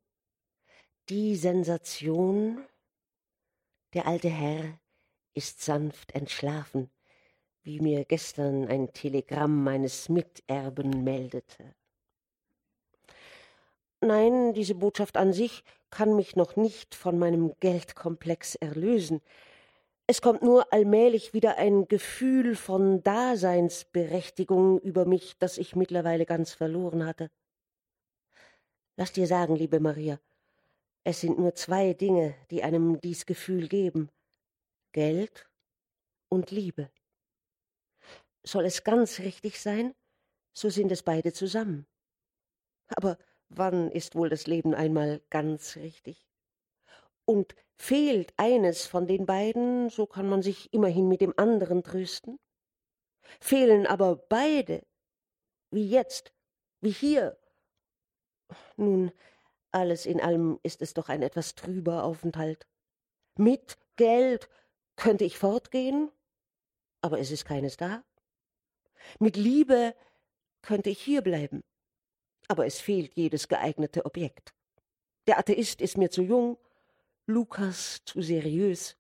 Die Sensation Der alte Herr ist sanft entschlafen, wie mir gestern ein Telegramm meines Miterben meldete. Nein, diese Botschaft an sich kann mich noch nicht von meinem Geldkomplex erlösen, es kommt nur allmählich wieder ein Gefühl von Daseinsberechtigung über mich, das ich mittlerweile ganz verloren hatte. Lass dir sagen, liebe Maria, es sind nur zwei Dinge, die einem dies Gefühl geben Geld und Liebe. Soll es ganz richtig sein, so sind es beide zusammen. Aber wann ist wohl das Leben einmal ganz richtig? Und fehlt eines von den beiden, so kann man sich immerhin mit dem anderen trösten. Fehlen aber beide, wie jetzt, wie hier. Nun, alles in allem ist es doch ein etwas trüber Aufenthalt. Mit Geld könnte ich fortgehen, aber es ist keines da. Mit Liebe könnte ich hierbleiben, aber es fehlt jedes geeignete Objekt. Der Atheist ist mir zu jung, Lukas zu seriös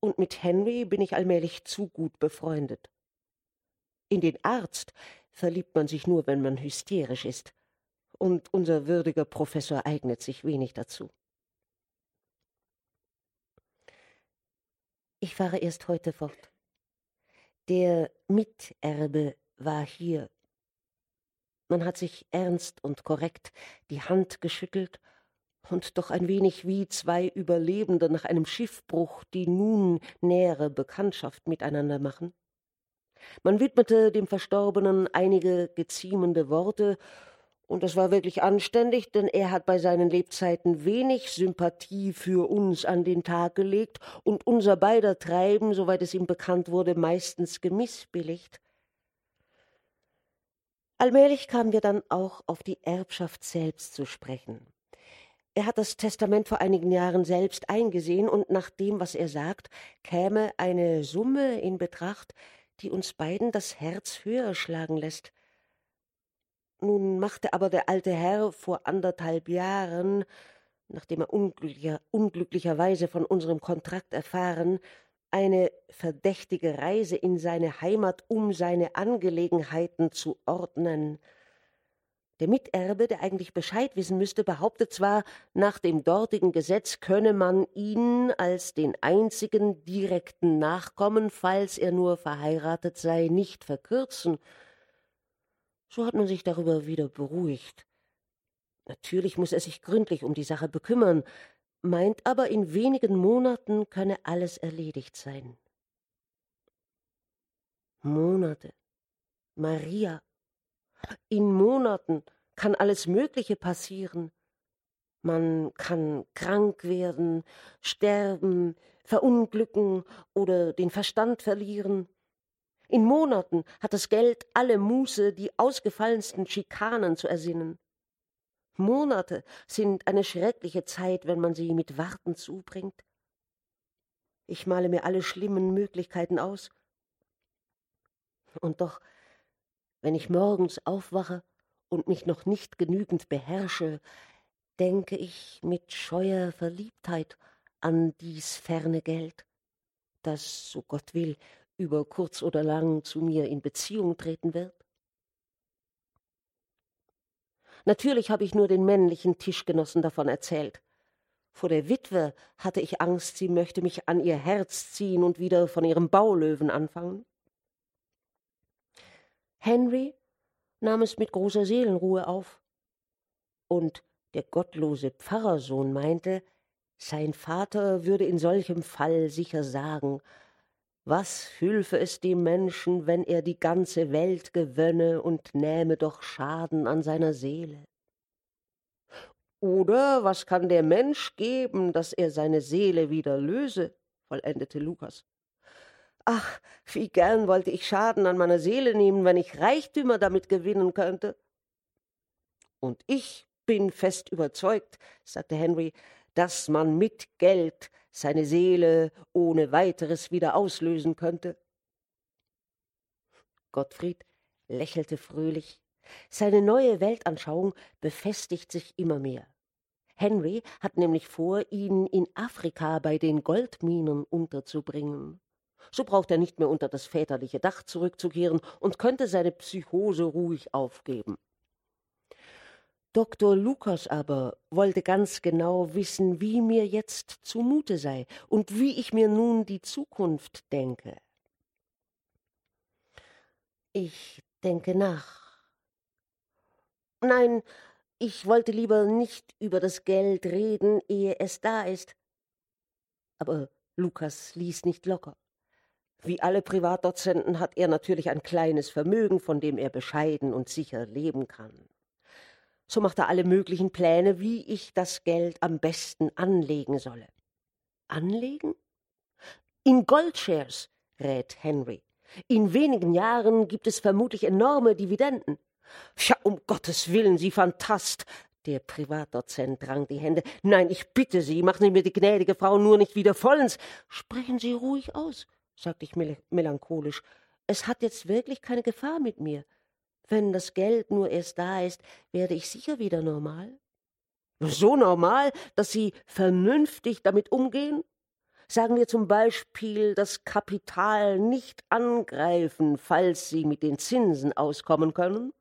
und mit Henry bin ich allmählich zu gut befreundet. In den Arzt verliebt man sich nur, wenn man hysterisch ist, und unser würdiger Professor eignet sich wenig dazu. Ich fahre erst heute fort. Der Miterbe war hier. Man hat sich ernst und korrekt die Hand geschüttelt und doch ein wenig wie zwei Überlebende nach einem Schiffbruch, die nun nähere Bekanntschaft miteinander machen. Man widmete dem Verstorbenen einige geziemende Worte, und das war wirklich anständig, denn er hat bei seinen Lebzeiten wenig Sympathie für uns an den Tag gelegt und unser beider Treiben, soweit es ihm bekannt wurde, meistens gemissbilligt. Allmählich kamen wir dann auch auf die Erbschaft selbst zu sprechen. Er hat das Testament vor einigen Jahren selbst eingesehen, und nach dem, was er sagt, käme eine Summe in Betracht, die uns beiden das Herz höher schlagen lässt. Nun machte aber der alte Herr vor anderthalb Jahren, nachdem er unglücklicher, unglücklicherweise von unserem Kontrakt erfahren, eine verdächtige Reise in seine Heimat, um seine Angelegenheiten zu ordnen. Der Miterbe, der eigentlich Bescheid wissen müsste, behauptet zwar, nach dem dortigen Gesetz könne man ihn als den einzigen direkten Nachkommen, falls er nur verheiratet sei, nicht verkürzen. So hat man sich darüber wieder beruhigt. Natürlich muss er sich gründlich um die Sache bekümmern, meint aber, in wenigen Monaten könne alles erledigt sein. Monate. Maria. In Monaten kann alles Mögliche passieren. Man kann krank werden, sterben, verunglücken oder den Verstand verlieren. In Monaten hat das Geld alle Muße, die ausgefallensten Schikanen zu ersinnen. Monate sind eine schreckliche Zeit, wenn man sie mit Warten zubringt. Ich male mir alle schlimmen Möglichkeiten aus. Und doch, wenn ich morgens aufwache und mich noch nicht genügend beherrsche, denke ich mit scheuer Verliebtheit an dies ferne Geld, das, so Gott will, über kurz oder lang zu mir in Beziehung treten wird? Natürlich habe ich nur den männlichen Tischgenossen davon erzählt. Vor der Witwe hatte ich Angst, sie möchte mich an ihr Herz ziehen und wieder von ihrem Baulöwen anfangen. Henry nahm es mit großer Seelenruhe auf. Und der gottlose Pfarrersohn meinte, sein Vater würde in solchem Fall sicher sagen, was hülfe es dem Menschen, wenn er die ganze Welt gewönne und nähme doch Schaden an seiner Seele? Oder was kann der Mensch geben, dass er seine Seele wieder löse? vollendete Lukas. Ach, wie gern wollte ich Schaden an meiner Seele nehmen, wenn ich Reichtümer damit gewinnen könnte. Und ich bin fest überzeugt, sagte Henry, dass man mit Geld seine Seele ohne weiteres wieder auslösen könnte. Gottfried lächelte fröhlich. Seine neue Weltanschauung befestigt sich immer mehr. Henry hat nämlich vor, ihn in Afrika bei den Goldminen unterzubringen. So braucht er nicht mehr unter das väterliche Dach zurückzukehren und könnte seine Psychose ruhig aufgeben. Dr. Lukas aber wollte ganz genau wissen, wie mir jetzt zumute sei und wie ich mir nun die Zukunft denke. Ich denke nach. Nein, ich wollte lieber nicht über das Geld reden, ehe es da ist. Aber Lukas ließ nicht locker. Wie alle Privatdozenten hat er natürlich ein kleines Vermögen, von dem er bescheiden und sicher leben kann. So macht er alle möglichen Pläne, wie ich das Geld am besten anlegen solle. Anlegen? In Goldshares, rät Henry. In wenigen Jahren gibt es vermutlich enorme Dividenden. Ja, um Gottes Willen, Sie Phantast! Der Privatdozent drang die Hände. Nein, ich bitte Sie, machen Sie mir die gnädige Frau nur nicht wieder vollends. Sprechen Sie ruhig aus, sagte ich melancholisch. Es hat jetzt wirklich keine Gefahr mit mir. Wenn das Geld nur erst da ist, werde ich sicher wieder normal. So normal, dass Sie vernünftig damit umgehen? Sagen wir zum Beispiel das Kapital nicht angreifen, falls Sie mit den Zinsen auskommen können?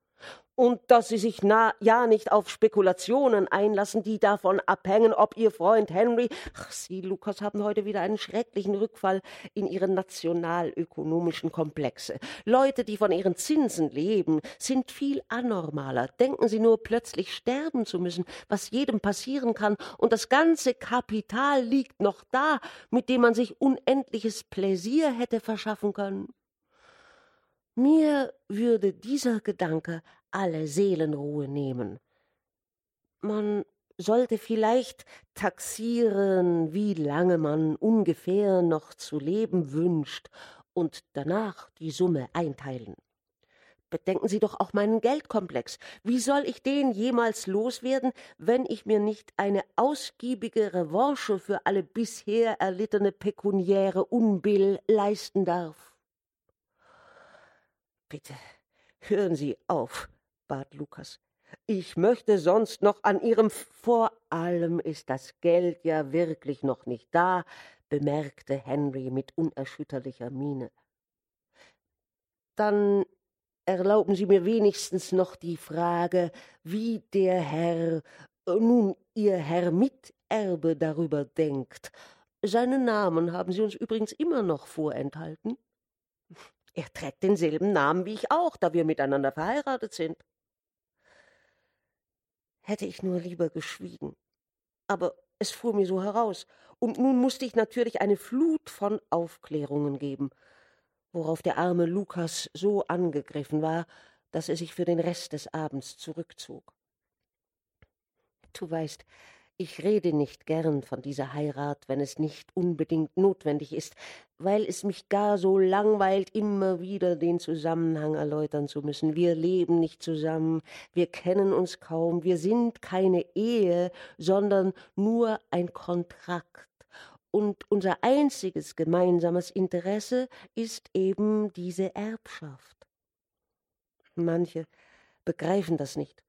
Und dass Sie sich na, ja nicht auf Spekulationen einlassen, die davon abhängen, ob Ihr Freund Henry. Ach, Sie, Lukas, haben heute wieder einen schrecklichen Rückfall in Ihre nationalökonomischen Komplexe. Leute, die von ihren Zinsen leben, sind viel anormaler. Denken Sie nur, plötzlich sterben zu müssen, was jedem passieren kann, und das ganze Kapital liegt noch da, mit dem man sich unendliches Pläsier hätte verschaffen können. Mir würde dieser Gedanke alle Seelenruhe nehmen. Man sollte vielleicht taxieren, wie lange man ungefähr noch zu leben wünscht, und danach die Summe einteilen. Bedenken Sie doch auch meinen Geldkomplex. Wie soll ich den jemals loswerden, wenn ich mir nicht eine ausgiebige Revanche für alle bisher erlittene pekuniäre Unbill leisten darf? Bitte, hören Sie auf, bat Lukas. Ich möchte sonst noch an Ihrem vor allem ist das Geld ja wirklich noch nicht da, bemerkte Henry mit unerschütterlicher Miene. Dann erlauben Sie mir wenigstens noch die Frage, wie der Herr, nun Ihr Herr Miterbe darüber denkt. Seinen Namen haben Sie uns übrigens immer noch vorenthalten. Er trägt denselben Namen wie ich auch, da wir miteinander verheiratet sind hätte ich nur lieber geschwiegen. Aber es fuhr mir so heraus, und nun musste ich natürlich eine Flut von Aufklärungen geben. worauf der arme Lukas so angegriffen war, dass er sich für den Rest des Abends zurückzog. Du weißt, ich rede nicht gern von dieser Heirat, wenn es nicht unbedingt notwendig ist, weil es mich gar so langweilt, immer wieder den Zusammenhang erläutern zu müssen. Wir leben nicht zusammen, wir kennen uns kaum, wir sind keine Ehe, sondern nur ein Kontrakt. Und unser einziges gemeinsames Interesse ist eben diese Erbschaft. Manche begreifen das nicht,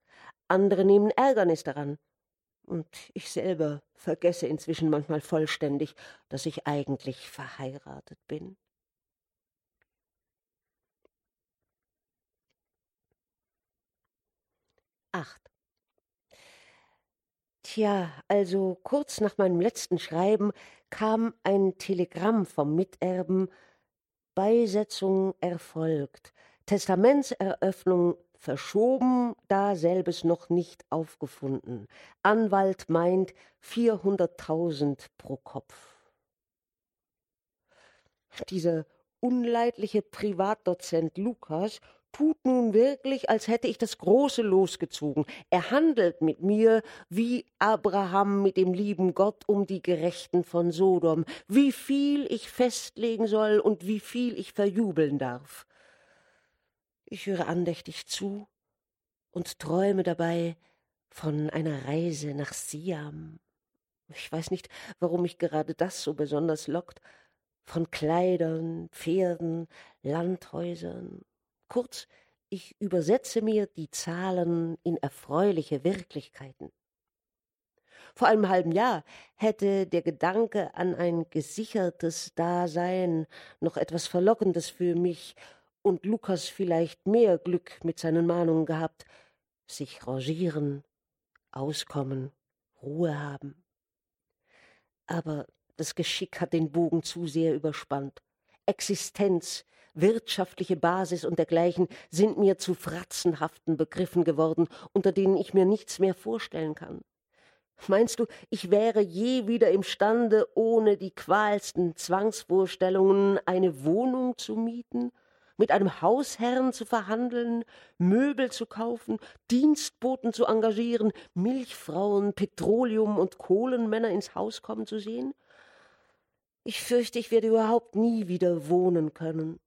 andere nehmen Ärgernis daran, und ich selber vergesse inzwischen manchmal vollständig, dass ich eigentlich verheiratet bin. Acht. Tja, also kurz nach meinem letzten Schreiben kam ein Telegramm vom Miterben Beisetzung erfolgt, Testamentseröffnung verschoben, da selbes noch nicht aufgefunden. Anwalt meint vierhunderttausend pro Kopf. Dieser unleidliche Privatdozent Lukas tut nun wirklich, als hätte ich das große losgezogen. Er handelt mit mir wie Abraham mit dem lieben Gott um die Gerechten von Sodom, wie viel ich festlegen soll und wie viel ich verjubeln darf. Ich höre andächtig zu und träume dabei von einer Reise nach Siam. Ich weiß nicht, warum mich gerade das so besonders lockt. Von Kleidern, Pferden, Landhäusern. Kurz, ich übersetze mir die Zahlen in erfreuliche Wirklichkeiten. Vor einem halben Jahr hätte der Gedanke an ein gesichertes Dasein noch etwas Verlockendes für mich und Lukas vielleicht mehr Glück mit seinen Mahnungen gehabt, sich rangieren, auskommen, Ruhe haben. Aber das Geschick hat den Bogen zu sehr überspannt. Existenz, wirtschaftliche Basis und dergleichen sind mir zu fratzenhaften Begriffen geworden, unter denen ich mir nichts mehr vorstellen kann. Meinst du, ich wäre je wieder imstande, ohne die qualsten Zwangsvorstellungen eine Wohnung zu mieten mit einem Hausherrn zu verhandeln, Möbel zu kaufen, Dienstboten zu engagieren, Milchfrauen, Petroleum und Kohlenmänner ins Haus kommen zu sehen? Ich fürchte, ich werde überhaupt nie wieder wohnen können,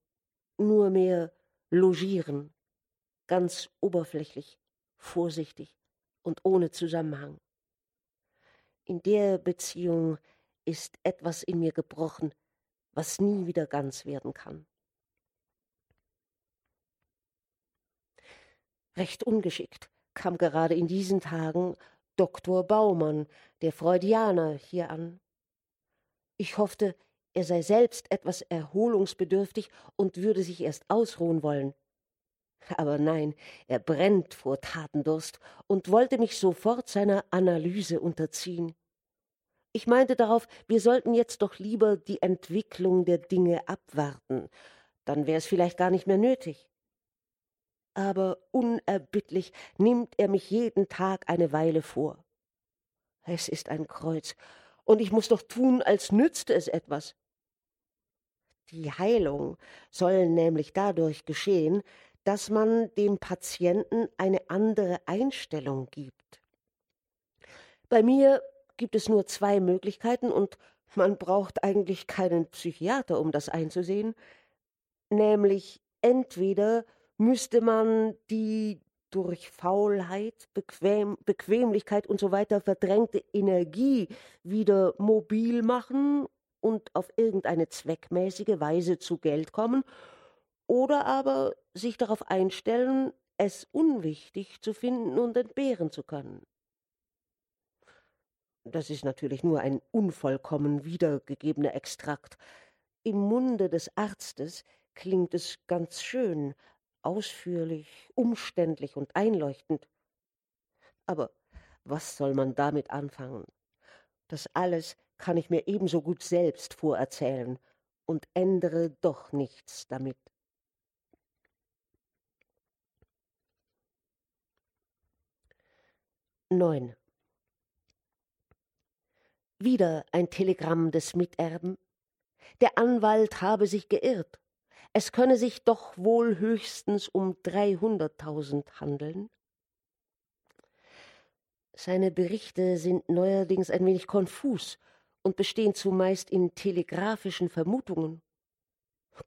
nur mehr logieren, ganz oberflächlich, vorsichtig und ohne Zusammenhang. In der Beziehung ist etwas in mir gebrochen, was nie wieder ganz werden kann. Recht ungeschickt kam gerade in diesen Tagen Doktor Baumann, der Freudianer, hier an. Ich hoffte, er sei selbst etwas erholungsbedürftig und würde sich erst ausruhen wollen. Aber nein, er brennt vor Tatendurst und wollte mich sofort seiner Analyse unterziehen. Ich meinte darauf, wir sollten jetzt doch lieber die Entwicklung der Dinge abwarten, dann wäre es vielleicht gar nicht mehr nötig aber unerbittlich nimmt er mich jeden Tag eine Weile vor. Es ist ein Kreuz, und ich muss doch tun, als nützte es etwas. Die Heilung soll nämlich dadurch geschehen, dass man dem Patienten eine andere Einstellung gibt. Bei mir gibt es nur zwei Möglichkeiten und man braucht eigentlich keinen Psychiater, um das einzusehen, nämlich entweder müsste man die durch Faulheit, Bequem, Bequemlichkeit und so weiter verdrängte Energie wieder mobil machen und auf irgendeine zweckmäßige Weise zu Geld kommen, oder aber sich darauf einstellen, es unwichtig zu finden und entbehren zu können. Das ist natürlich nur ein unvollkommen wiedergegebener Extrakt. Im Munde des Arztes klingt es ganz schön, ausführlich, umständlich und einleuchtend. Aber was soll man damit anfangen? Das alles kann ich mir ebenso gut selbst vorerzählen und ändere doch nichts damit. Neun. Wieder ein Telegramm des Miterben. Der Anwalt habe sich geirrt. Es könne sich doch wohl höchstens um dreihunderttausend handeln. Seine Berichte sind neuerdings ein wenig konfus und bestehen zumeist in telegraphischen Vermutungen.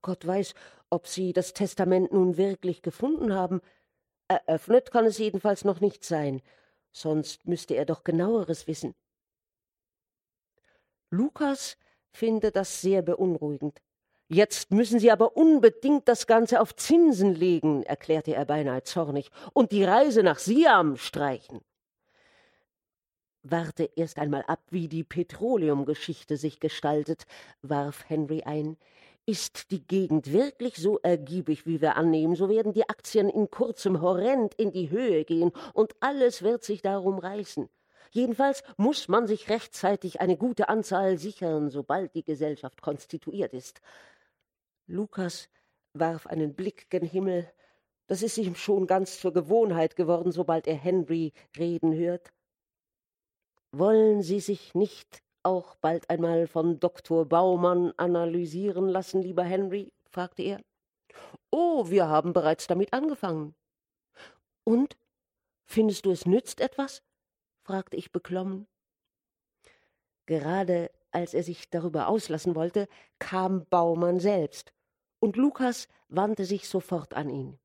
Gott weiß, ob Sie das Testament nun wirklich gefunden haben. Eröffnet kann es jedenfalls noch nicht sein, sonst müsste er doch genaueres wissen. Lukas findet das sehr beunruhigend. Jetzt müssen Sie aber unbedingt das Ganze auf Zinsen legen, erklärte er beinahe zornig, und die Reise nach Siam streichen. Warte erst einmal ab, wie die Petroleumgeschichte sich gestaltet, warf Henry ein. Ist die Gegend wirklich so ergiebig, wie wir annehmen, so werden die Aktien in kurzem horrend in die Höhe gehen und alles wird sich darum reißen. Jedenfalls muss man sich rechtzeitig eine gute Anzahl sichern, sobald die Gesellschaft konstituiert ist. Lukas warf einen Blick gen Himmel. Das ist ihm schon ganz zur Gewohnheit geworden, sobald er Henry reden hört. Wollen Sie sich nicht auch bald einmal von Doktor Baumann analysieren lassen, lieber Henry? fragte er. Oh, wir haben bereits damit angefangen. Und? Findest du, es nützt etwas? fragte ich beklommen. Gerade als er sich darüber auslassen wollte, kam Baumann selbst, und Lukas wandte sich sofort an ihn.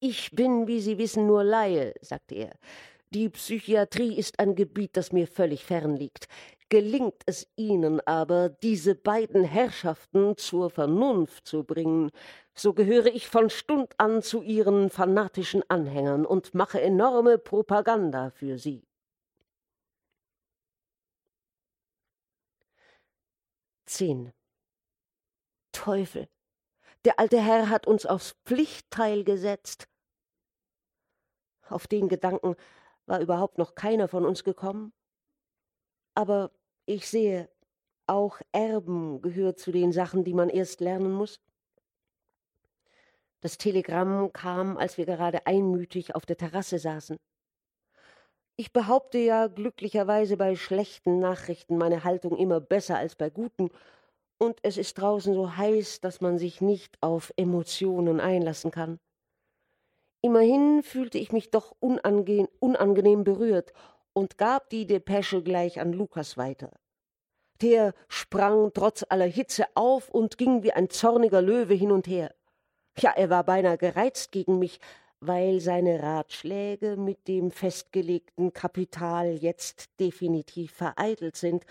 Ich bin, wie Sie wissen, nur Laie, sagte er. Die Psychiatrie ist ein Gebiet, das mir völlig fern liegt. Gelingt es Ihnen aber, diese beiden Herrschaften zur Vernunft zu bringen, so gehöre ich von Stund an zu Ihren fanatischen Anhängern und mache enorme Propaganda für Sie. Zehn. Teufel, der alte Herr hat uns aufs Pflichtteil gesetzt. Auf den Gedanken war überhaupt noch keiner von uns gekommen. Aber ich sehe, auch Erben gehört zu den Sachen, die man erst lernen muss. Das Telegramm kam, als wir gerade einmütig auf der Terrasse saßen. Ich behaupte ja glücklicherweise bei schlechten Nachrichten meine Haltung immer besser als bei guten, und es ist draußen so heiß, dass man sich nicht auf Emotionen einlassen kann. Immerhin fühlte ich mich doch unange unangenehm berührt und gab die Depesche gleich an Lukas weiter. Der sprang trotz aller Hitze auf und ging wie ein zorniger Löwe hin und her. Ja, er war beinahe gereizt gegen mich, weil seine Ratschläge mit dem festgelegten Kapital jetzt definitiv vereitelt sind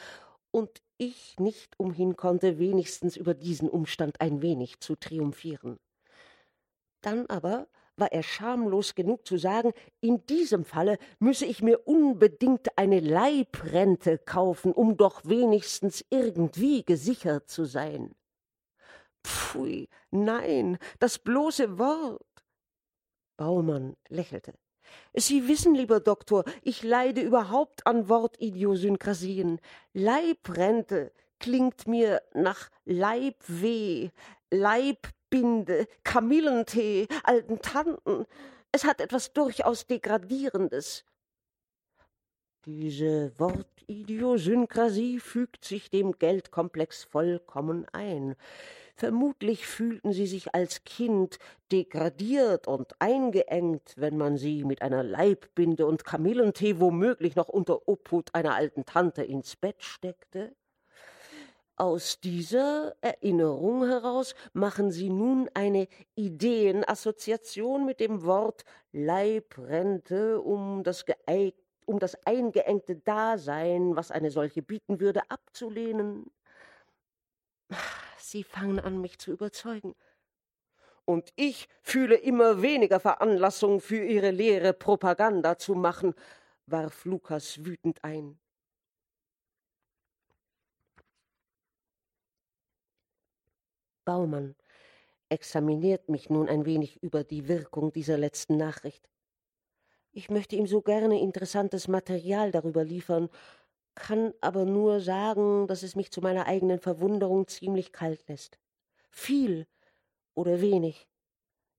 und ich nicht umhin konnte, wenigstens über diesen Umstand ein wenig zu triumphieren. Dann aber war er schamlos genug zu sagen, in diesem Falle müsse ich mir unbedingt eine Leibrente kaufen, um doch wenigstens irgendwie gesichert zu sein. Pfui, nein, das bloße Wort. Baumann lächelte. Sie wissen, lieber Doktor, ich leide überhaupt an Wortidiosynkrasien. Leibrente klingt mir nach Leibweh, Leib Binde, Kamillentee, alten Tanten. Es hat etwas durchaus Degradierendes. Diese Wortidiosynkrasie fügt sich dem Geldkomplex vollkommen ein. Vermutlich fühlten sie sich als Kind degradiert und eingeengt, wenn man sie mit einer Leibbinde und Kamillentee womöglich noch unter Obhut einer alten Tante ins Bett steckte. Aus dieser Erinnerung heraus machen Sie nun eine Ideenassoziation mit dem Wort Leibrente, um das, um das eingeengte Dasein, was eine solche bieten würde, abzulehnen. Sie fangen an, mich zu überzeugen. Und ich fühle immer weniger Veranlassung, für Ihre Lehre Propaganda zu machen, warf Lukas wütend ein. Baumann examiniert mich nun ein wenig über die Wirkung dieser letzten Nachricht. Ich möchte ihm so gerne interessantes Material darüber liefern, kann aber nur sagen, dass es mich zu meiner eigenen Verwunderung ziemlich kalt lässt. Viel oder wenig.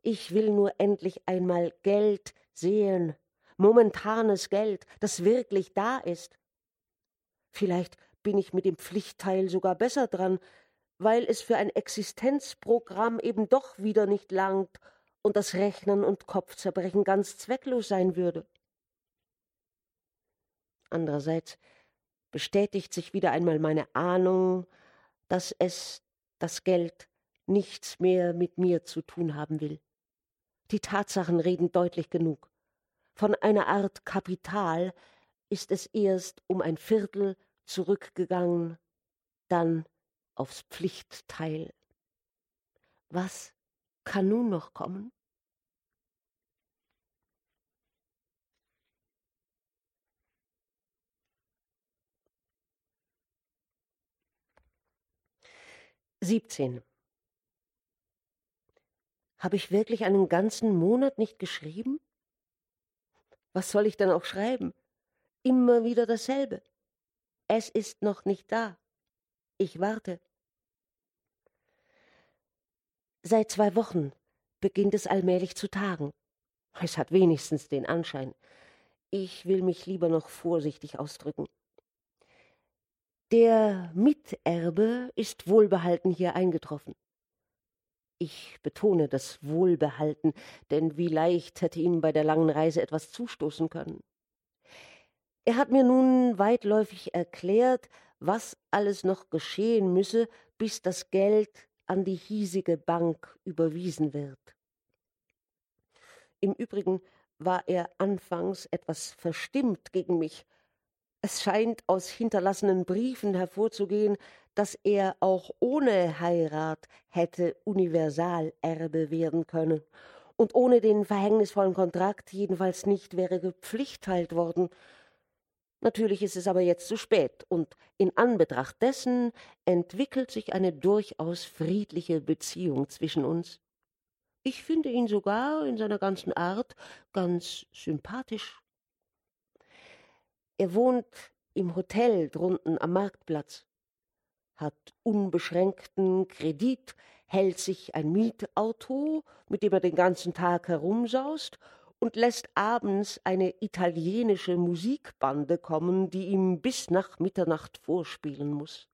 Ich will nur endlich einmal Geld sehen, momentanes Geld, das wirklich da ist. Vielleicht bin ich mit dem Pflichtteil sogar besser dran, weil es für ein Existenzprogramm eben doch wieder nicht langt und das Rechnen und Kopfzerbrechen ganz zwecklos sein würde. Andererseits bestätigt sich wieder einmal meine Ahnung, dass es, das Geld, nichts mehr mit mir zu tun haben will. Die Tatsachen reden deutlich genug. Von einer Art Kapital ist es erst um ein Viertel zurückgegangen, dann aufs Pflichtteil. Was kann nun noch kommen? Siebzehn. Habe ich wirklich einen ganzen Monat nicht geschrieben? Was soll ich denn auch schreiben? Immer wieder dasselbe. Es ist noch nicht da. Ich warte. Seit zwei Wochen beginnt es allmählich zu tagen. Es hat wenigstens den Anschein. Ich will mich lieber noch vorsichtig ausdrücken. Der Miterbe ist wohlbehalten hier eingetroffen. Ich betone das Wohlbehalten, denn wie leicht hätte ihm bei der langen Reise etwas zustoßen können. Er hat mir nun weitläufig erklärt, was alles noch geschehen müsse, bis das Geld an die hiesige Bank überwiesen wird. Im Übrigen war er anfangs etwas verstimmt gegen mich. Es scheint aus hinterlassenen Briefen hervorzugehen, dass er auch ohne Heirat hätte Universalerbe werden können und ohne den verhängnisvollen Kontrakt jedenfalls nicht wäre gepflichtteilt worden. Natürlich ist es aber jetzt zu spät, und in Anbetracht dessen entwickelt sich eine durchaus friedliche Beziehung zwischen uns. Ich finde ihn sogar in seiner ganzen Art ganz sympathisch. Er wohnt im Hotel drunten am Marktplatz hat unbeschränkten Kredit, hält sich ein Mietauto, mit dem er den ganzen Tag herumsaust, und lässt abends eine italienische Musikbande kommen, die ihm bis nach Mitternacht vorspielen muss.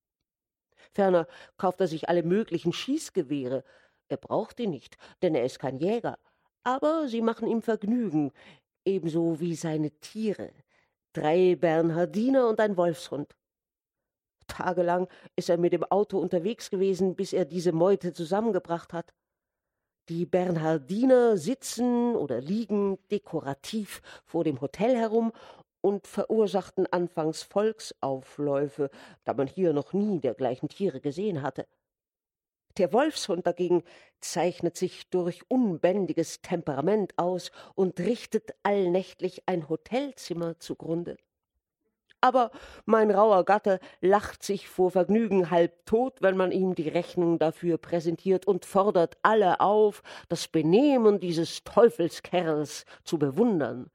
Ferner kauft er sich alle möglichen Schießgewehre. Er braucht die nicht, denn er ist kein Jäger, aber sie machen ihm Vergnügen, ebenso wie seine Tiere. Drei Bernhardiner und ein Wolfshund. Tagelang ist er mit dem Auto unterwegs gewesen, bis er diese Meute zusammengebracht hat. Die Bernhardiner sitzen oder liegen dekorativ vor dem Hotel herum und verursachten anfangs Volksaufläufe, da man hier noch nie dergleichen Tiere gesehen hatte. Der Wolfshund dagegen zeichnet sich durch unbändiges Temperament aus und richtet allnächtlich ein Hotelzimmer zugrunde aber mein rauher Gatte lacht sich vor Vergnügen halb tot, wenn man ihm die Rechnung dafür präsentiert und fordert alle auf, das Benehmen dieses Teufelskerls zu bewundern.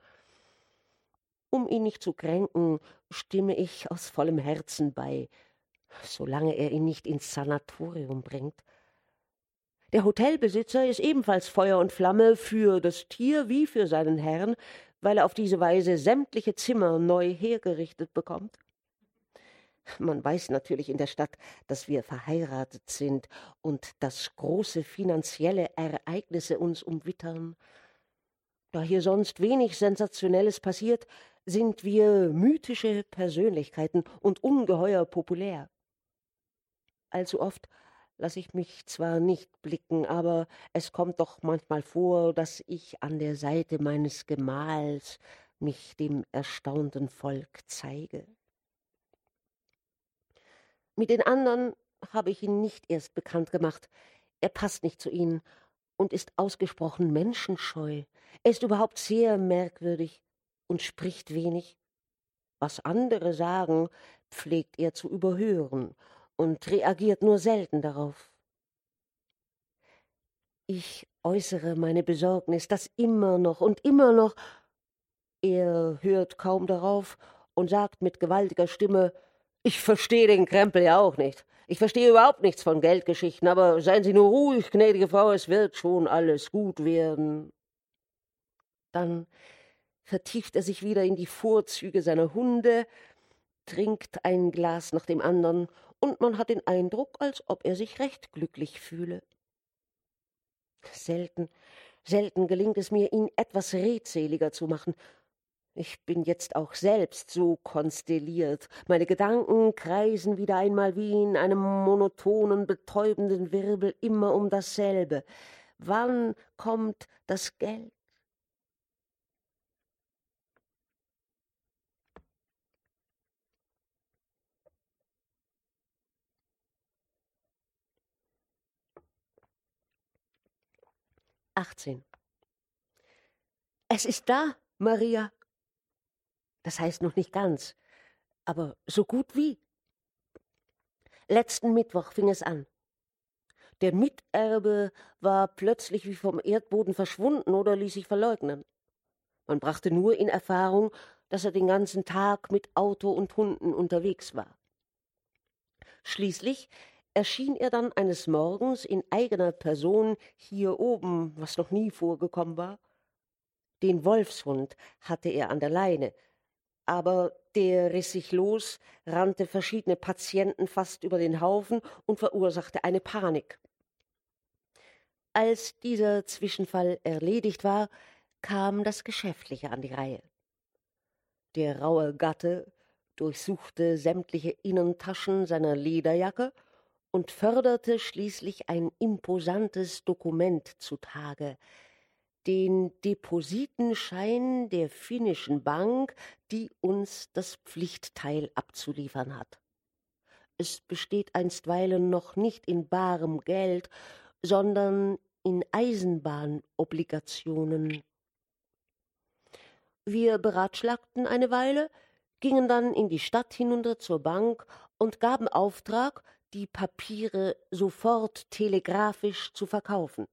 Um ihn nicht zu kränken, stimme ich aus vollem Herzen bei, solange er ihn nicht ins Sanatorium bringt. Der Hotelbesitzer ist ebenfalls Feuer und Flamme für das Tier wie für seinen Herrn, weil er auf diese Weise sämtliche Zimmer neu hergerichtet bekommt? Man weiß natürlich in der Stadt, dass wir verheiratet sind und dass große finanzielle Ereignisse uns umwittern. Da hier sonst wenig Sensationelles passiert, sind wir mythische Persönlichkeiten und ungeheuer populär. Allzu oft lasse ich mich zwar nicht blicken, aber es kommt doch manchmal vor, dass ich an der Seite meines Gemahls mich dem erstaunten Volk zeige. Mit den anderen habe ich ihn nicht erst bekannt gemacht. Er passt nicht zu ihnen und ist ausgesprochen menschenscheu. Er ist überhaupt sehr merkwürdig und spricht wenig. Was andere sagen, pflegt er zu überhören und reagiert nur selten darauf. Ich äußere meine Besorgnis, dass immer noch und immer noch er hört kaum darauf und sagt mit gewaltiger Stimme Ich verstehe den Krempel ja auch nicht. Ich verstehe überhaupt nichts von Geldgeschichten, aber seien Sie nur ruhig, gnädige Frau, es wird schon alles gut werden. Dann vertieft er sich wieder in die Vorzüge seiner Hunde, trinkt ein Glas nach dem anderen und man hat den Eindruck, als ob er sich recht glücklich fühle. Selten, selten gelingt es mir, ihn etwas redseliger zu machen. Ich bin jetzt auch selbst so konstelliert. Meine Gedanken kreisen wieder einmal wie in einem monotonen, betäubenden Wirbel immer um dasselbe. Wann kommt das Geld? Achtzehn. Es ist da, Maria. Das heißt noch nicht ganz, aber so gut wie. Letzten Mittwoch fing es an. Der Miterbe war plötzlich wie vom Erdboden verschwunden oder ließ sich verleugnen. Man brachte nur in Erfahrung, dass er den ganzen Tag mit Auto und Hunden unterwegs war. Schließlich erschien er dann eines Morgens in eigener Person hier oben, was noch nie vorgekommen war. Den Wolfshund hatte er an der Leine, aber der riss sich los, rannte verschiedene Patienten fast über den Haufen und verursachte eine Panik. Als dieser Zwischenfall erledigt war, kam das Geschäftliche an die Reihe. Der raue Gatte durchsuchte sämtliche Innentaschen seiner Lederjacke und förderte schließlich ein imposantes Dokument zutage, den Depositenschein der finnischen Bank, die uns das Pflichtteil abzuliefern hat. Es besteht einstweilen noch nicht in barem Geld, sondern in Eisenbahnobligationen. Wir beratschlagten eine Weile, gingen dann in die Stadt hinunter zur Bank und gaben Auftrag, die Papiere sofort telegrafisch zu verkaufen.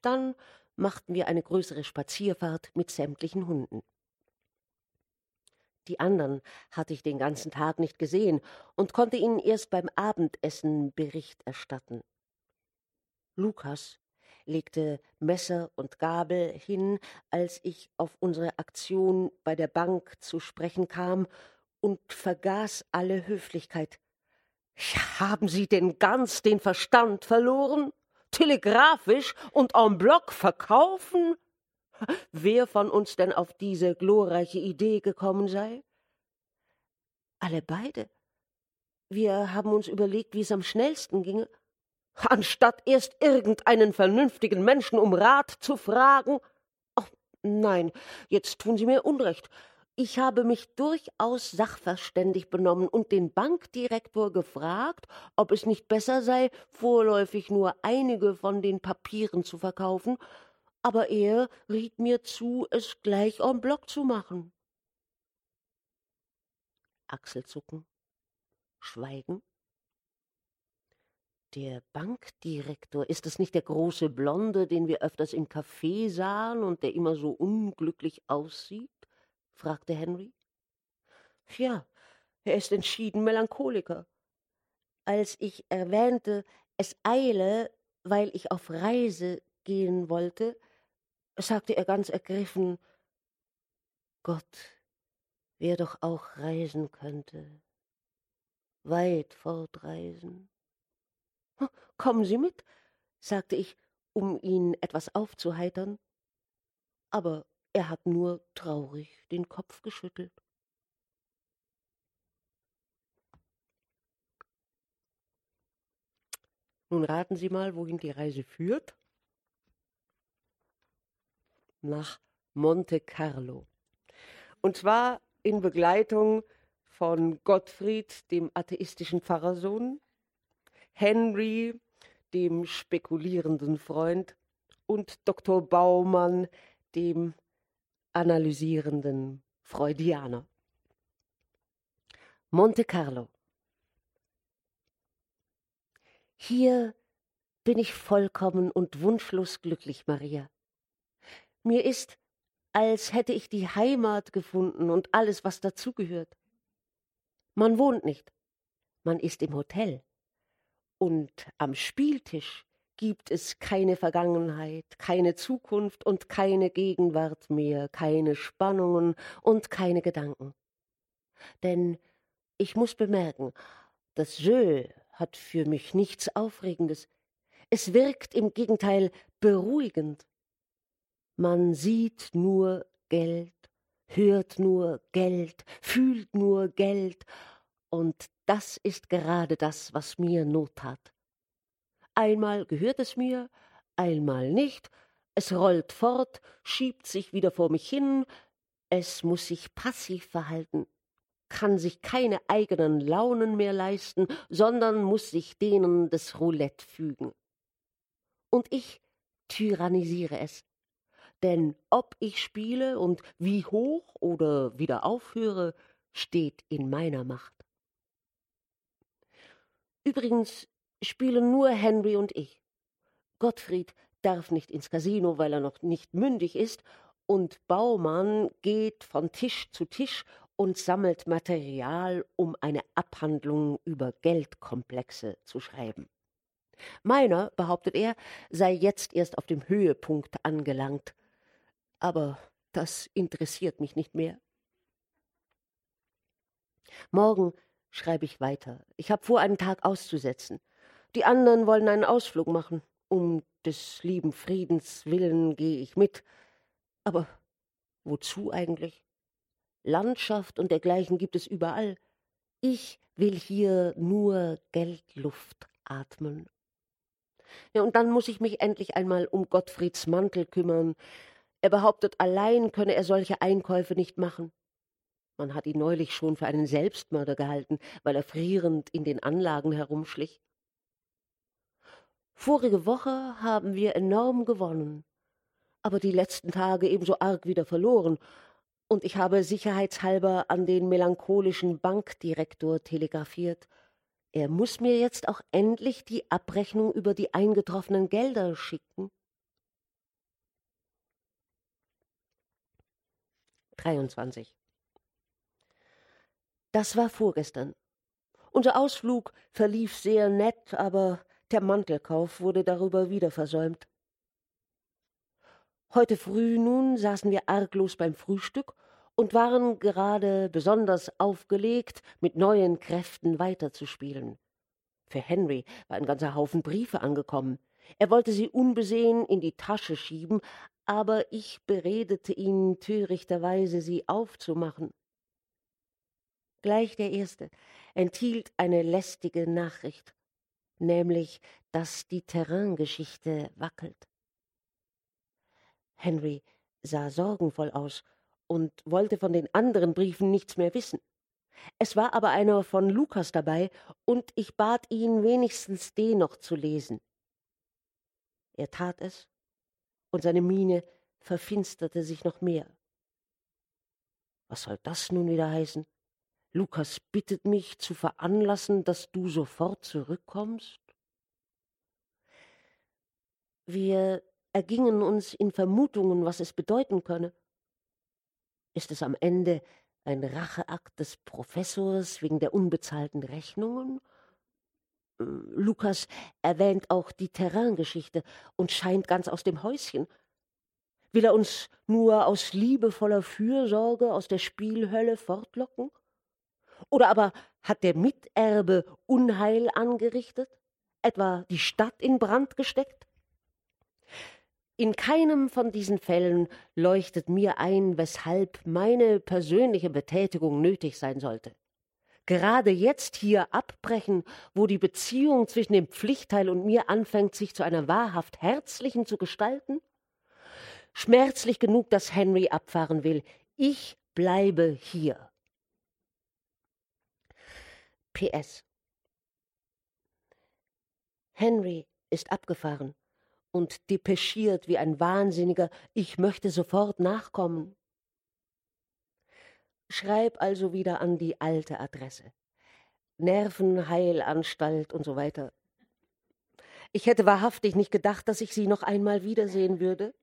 Dann machten wir eine größere Spazierfahrt mit sämtlichen Hunden. Die anderen hatte ich den ganzen Tag nicht gesehen und konnte ihnen erst beim Abendessen Bericht erstatten. Lukas legte Messer und Gabel hin, als ich auf unsere Aktion bei der Bank zu sprechen kam und vergaß alle Höflichkeit. Haben Sie denn ganz den Verstand verloren? Telegrafisch und en bloc verkaufen? Wer von uns denn auf diese glorreiche Idee gekommen sei? Alle beide. Wir haben uns überlegt, wie es am schnellsten ginge. Anstatt erst irgendeinen vernünftigen Menschen um Rat zu fragen. Oh, nein, jetzt tun Sie mir Unrecht. Ich habe mich durchaus sachverständig benommen und den Bankdirektor gefragt, ob es nicht besser sei, vorläufig nur einige von den Papieren zu verkaufen, aber er riet mir zu, es gleich en bloc zu machen. Achselzucken, Schweigen. Der Bankdirektor, ist es nicht der große Blonde, den wir öfters im Café sahen und der immer so unglücklich aussieht? Fragte Henry. Ja, er ist entschieden Melancholiker. Als ich erwähnte, es eile, weil ich auf Reise gehen wollte, sagte er ganz ergriffen Gott, wer doch auch reisen könnte, weit fortreisen. Kommen Sie mit, sagte ich, um ihn etwas aufzuheitern. Aber er hat nur traurig den Kopf geschüttelt. Nun raten Sie mal, wohin die Reise führt. Nach Monte Carlo. Und zwar in Begleitung von Gottfried, dem atheistischen Pfarrersohn, Henry, dem spekulierenden Freund, und Dr. Baumann, dem analysierenden Freudianer. Monte Carlo. Hier bin ich vollkommen und wunschlos glücklich, Maria. Mir ist, als hätte ich die Heimat gefunden und alles, was dazugehört. Man wohnt nicht, man ist im Hotel. Und am Spieltisch gibt es keine Vergangenheit, keine Zukunft und keine Gegenwart mehr, keine Spannungen und keine Gedanken. Denn ich muss bemerken, Das Jeu hat für mich nichts Aufregendes. Es wirkt im Gegenteil beruhigend. Man sieht nur Geld, hört nur Geld, fühlt nur Geld, und das ist gerade das, was mir Not tat. Einmal gehört es mir, einmal nicht, es rollt fort, schiebt sich wieder vor mich hin, es muss sich passiv verhalten, kann sich keine eigenen Launen mehr leisten, sondern muss sich denen des Roulette fügen. Und ich tyrannisiere es. Denn ob ich spiele und wie hoch oder wieder aufhöre, steht in meiner Macht. Übrigens spielen nur Henry und ich. Gottfried darf nicht ins Casino, weil er noch nicht mündig ist, und Baumann geht von Tisch zu Tisch und sammelt Material, um eine Abhandlung über Geldkomplexe zu schreiben. Meiner, behauptet er, sei jetzt erst auf dem Höhepunkt angelangt. Aber das interessiert mich nicht mehr. Morgen schreibe ich weiter. Ich habe vor, einen Tag auszusetzen. Die anderen wollen einen Ausflug machen. Um des lieben Friedens willen gehe ich mit. Aber wozu eigentlich? Landschaft und dergleichen gibt es überall. Ich will hier nur Geldluft atmen. Ja, und dann muss ich mich endlich einmal um Gottfrieds Mantel kümmern. Er behauptet, allein könne er solche Einkäufe nicht machen. Man hat ihn neulich schon für einen Selbstmörder gehalten, weil er frierend in den Anlagen herumschlich. Vorige Woche haben wir enorm gewonnen, aber die letzten Tage ebenso arg wieder verloren, und ich habe sicherheitshalber an den melancholischen Bankdirektor telegrafiert. Er muss mir jetzt auch endlich die Abrechnung über die eingetroffenen Gelder schicken. 23. Das war vorgestern. Unser Ausflug verlief sehr nett, aber der Mantelkauf wurde darüber wieder versäumt. Heute früh nun saßen wir arglos beim Frühstück und waren gerade besonders aufgelegt, mit neuen Kräften weiterzuspielen. Für Henry war ein ganzer Haufen Briefe angekommen. Er wollte sie unbesehen in die Tasche schieben, aber ich beredete ihn törichterweise, sie aufzumachen. Gleich der erste enthielt eine lästige Nachricht, nämlich, dass die Terraingeschichte wackelt. Henry sah sorgenvoll aus und wollte von den anderen Briefen nichts mehr wissen. Es war aber einer von Lukas dabei, und ich bat ihn, wenigstens den noch zu lesen. Er tat es, und seine Miene verfinsterte sich noch mehr. Was soll das nun wieder heißen? Lukas bittet mich zu veranlassen, dass du sofort zurückkommst? Wir ergingen uns in Vermutungen, was es bedeuten könne. Ist es am Ende ein Racheakt des Professors wegen der unbezahlten Rechnungen? Äh, Lukas erwähnt auch die Terraingeschichte und scheint ganz aus dem Häuschen. Will er uns nur aus liebevoller Fürsorge aus der Spielhölle fortlocken? Oder aber hat der Miterbe Unheil angerichtet? Etwa die Stadt in Brand gesteckt? In keinem von diesen Fällen leuchtet mir ein, weshalb meine persönliche Betätigung nötig sein sollte. Gerade jetzt hier abbrechen, wo die Beziehung zwischen dem Pflichtteil und mir anfängt, sich zu einer wahrhaft herzlichen zu gestalten? Schmerzlich genug, dass Henry abfahren will. Ich bleibe hier. PS Henry ist abgefahren und depeschiert wie ein Wahnsinniger, ich möchte sofort nachkommen. Schreib also wieder an die alte Adresse. Nervenheilanstalt und so weiter. Ich hätte wahrhaftig nicht gedacht, dass ich sie noch einmal wiedersehen würde.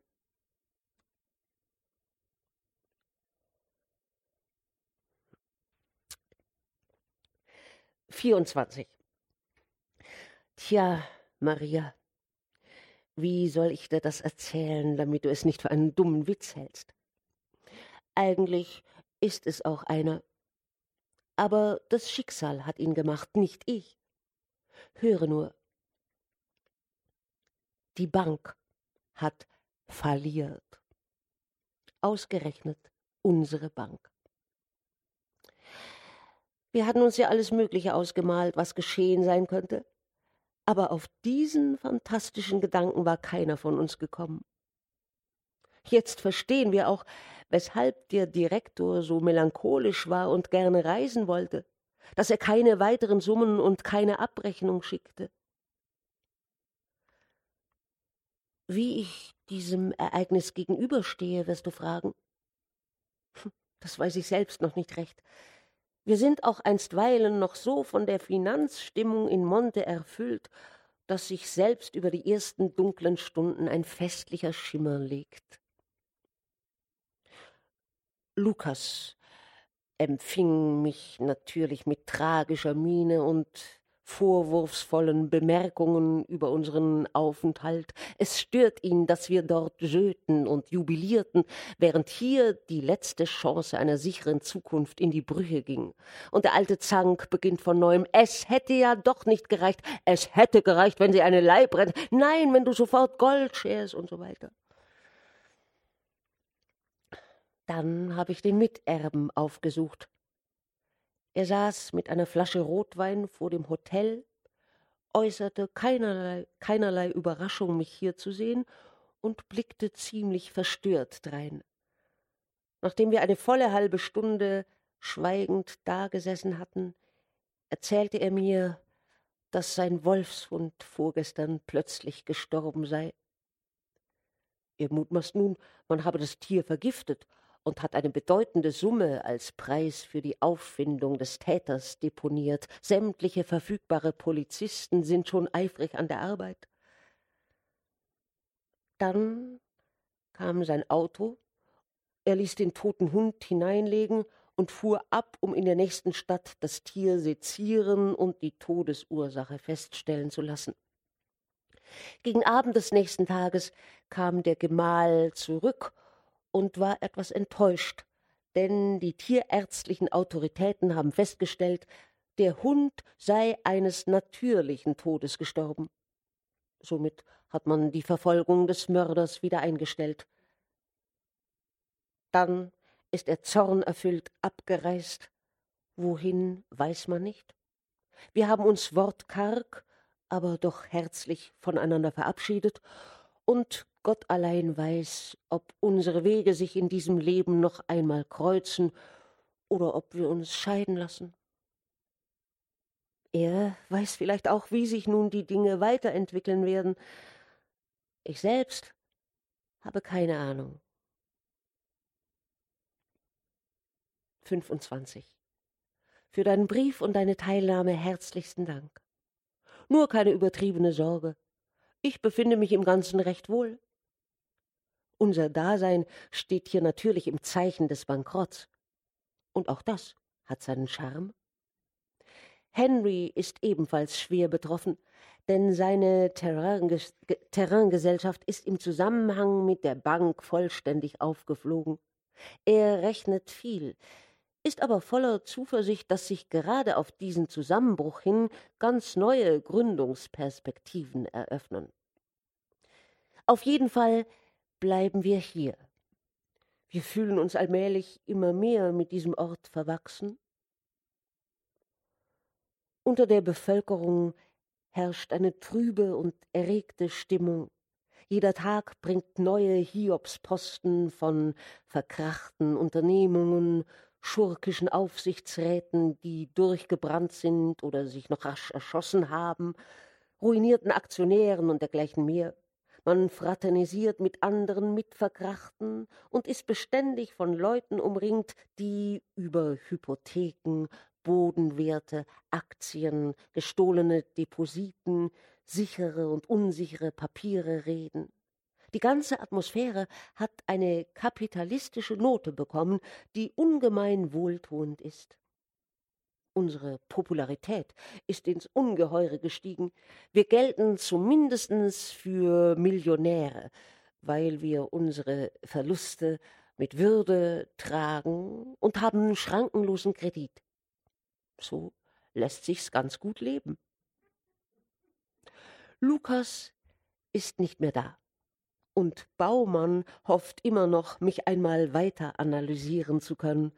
24. Tja, Maria, wie soll ich dir das erzählen, damit du es nicht für einen dummen Witz hältst? Eigentlich ist es auch einer. Aber das Schicksal hat ihn gemacht, nicht ich. Höre nur. Die Bank hat falliert. Ausgerechnet unsere Bank. Wir hatten uns ja alles Mögliche ausgemalt, was geschehen sein könnte. Aber auf diesen fantastischen Gedanken war keiner von uns gekommen. Jetzt verstehen wir auch, weshalb der Direktor so melancholisch war und gerne reisen wollte, dass er keine weiteren Summen und keine Abrechnung schickte. Wie ich diesem Ereignis gegenüberstehe, wirst du fragen. Hm, das weiß ich selbst noch nicht recht. Wir sind auch einstweilen noch so von der Finanzstimmung in Monte erfüllt, dass sich selbst über die ersten dunklen Stunden ein festlicher Schimmer legt. Lukas empfing mich natürlich mit tragischer Miene und vorwurfsvollen Bemerkungen über unseren Aufenthalt. Es stört ihn, dass wir dort söten und jubilierten, während hier die letzte Chance einer sicheren Zukunft in die Brüche ging. Und der alte Zank beginnt von neuem. Es hätte ja doch nicht gereicht. Es hätte gereicht, wenn sie eine Leib brennt. Nein, wenn du sofort Gold scherst und so weiter. Dann habe ich den Miterben aufgesucht. Er saß mit einer Flasche Rotwein vor dem Hotel, äußerte keinerlei, keinerlei Überraschung, mich hier zu sehen, und blickte ziemlich verstört drein. Nachdem wir eine volle halbe Stunde schweigend dagesessen hatten, erzählte er mir, dass sein Wolfshund vorgestern plötzlich gestorben sei. Er mutmaßt nun, man habe das Tier vergiftet und hat eine bedeutende Summe als Preis für die Auffindung des Täters deponiert. Sämtliche verfügbare Polizisten sind schon eifrig an der Arbeit. Dann kam sein Auto, er ließ den toten Hund hineinlegen und fuhr ab, um in der nächsten Stadt das Tier sezieren und die Todesursache feststellen zu lassen. Gegen Abend des nächsten Tages kam der Gemahl zurück und war etwas enttäuscht, denn die tierärztlichen Autoritäten haben festgestellt, der Hund sei eines natürlichen Todes gestorben. Somit hat man die Verfolgung des Mörders wieder eingestellt. Dann ist er zornerfüllt abgereist. Wohin, weiß man nicht. Wir haben uns wortkarg, aber doch herzlich voneinander verabschiedet und Gott allein weiß, ob unsere Wege sich in diesem Leben noch einmal kreuzen oder ob wir uns scheiden lassen. Er weiß vielleicht auch, wie sich nun die Dinge weiterentwickeln werden. Ich selbst habe keine Ahnung. 25. Für deinen Brief und deine Teilnahme herzlichsten Dank. Nur keine übertriebene Sorge. Ich befinde mich im Ganzen recht wohl. Unser Dasein steht hier natürlich im Zeichen des Bankrotts. Und auch das hat seinen Charme. Henry ist ebenfalls schwer betroffen, denn seine Terrainges Terraingesellschaft ist im Zusammenhang mit der Bank vollständig aufgeflogen. Er rechnet viel, ist aber voller Zuversicht, dass sich gerade auf diesen Zusammenbruch hin ganz neue Gründungsperspektiven eröffnen. Auf jeden Fall bleiben wir hier. Wir fühlen uns allmählich immer mehr mit diesem Ort verwachsen. Unter der Bevölkerung herrscht eine trübe und erregte Stimmung. Jeder Tag bringt neue Hiobsposten von verkrachten Unternehmungen, schurkischen Aufsichtsräten, die durchgebrannt sind oder sich noch rasch erschossen haben, ruinierten Aktionären und dergleichen mehr. Man fraternisiert mit anderen Mitverkrachten und ist beständig von Leuten umringt, die über Hypotheken, Bodenwerte, Aktien, gestohlene Depositen, sichere und unsichere Papiere reden. Die ganze Atmosphäre hat eine kapitalistische Note bekommen, die ungemein wohltuend ist. Unsere Popularität ist ins Ungeheure gestiegen. Wir gelten zumindest für Millionäre, weil wir unsere Verluste mit Würde tragen und haben schrankenlosen Kredit. So lässt sich's ganz gut leben. Lukas ist nicht mehr da. Und Baumann hofft immer noch, mich einmal weiter analysieren zu können.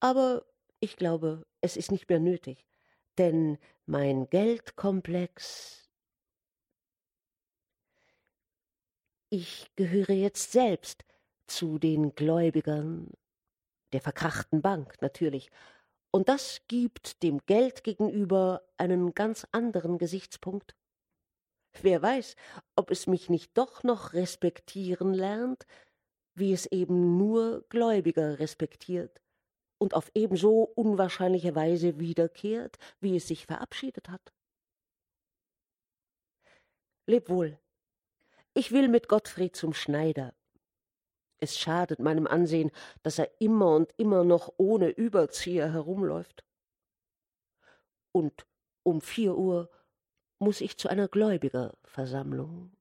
Aber ich glaube, es ist nicht mehr nötig, denn mein Geldkomplex. Ich gehöre jetzt selbst zu den Gläubigern der verkrachten Bank natürlich, und das gibt dem Geld gegenüber einen ganz anderen Gesichtspunkt. Wer weiß, ob es mich nicht doch noch respektieren lernt, wie es eben nur Gläubiger respektiert und auf ebenso unwahrscheinliche Weise wiederkehrt, wie es sich verabschiedet hat. Leb wohl. Ich will mit Gottfried zum Schneider. Es schadet meinem Ansehen, dass er immer und immer noch ohne Überzieher herumläuft. Und um vier Uhr muss ich zu einer Gläubigerversammlung.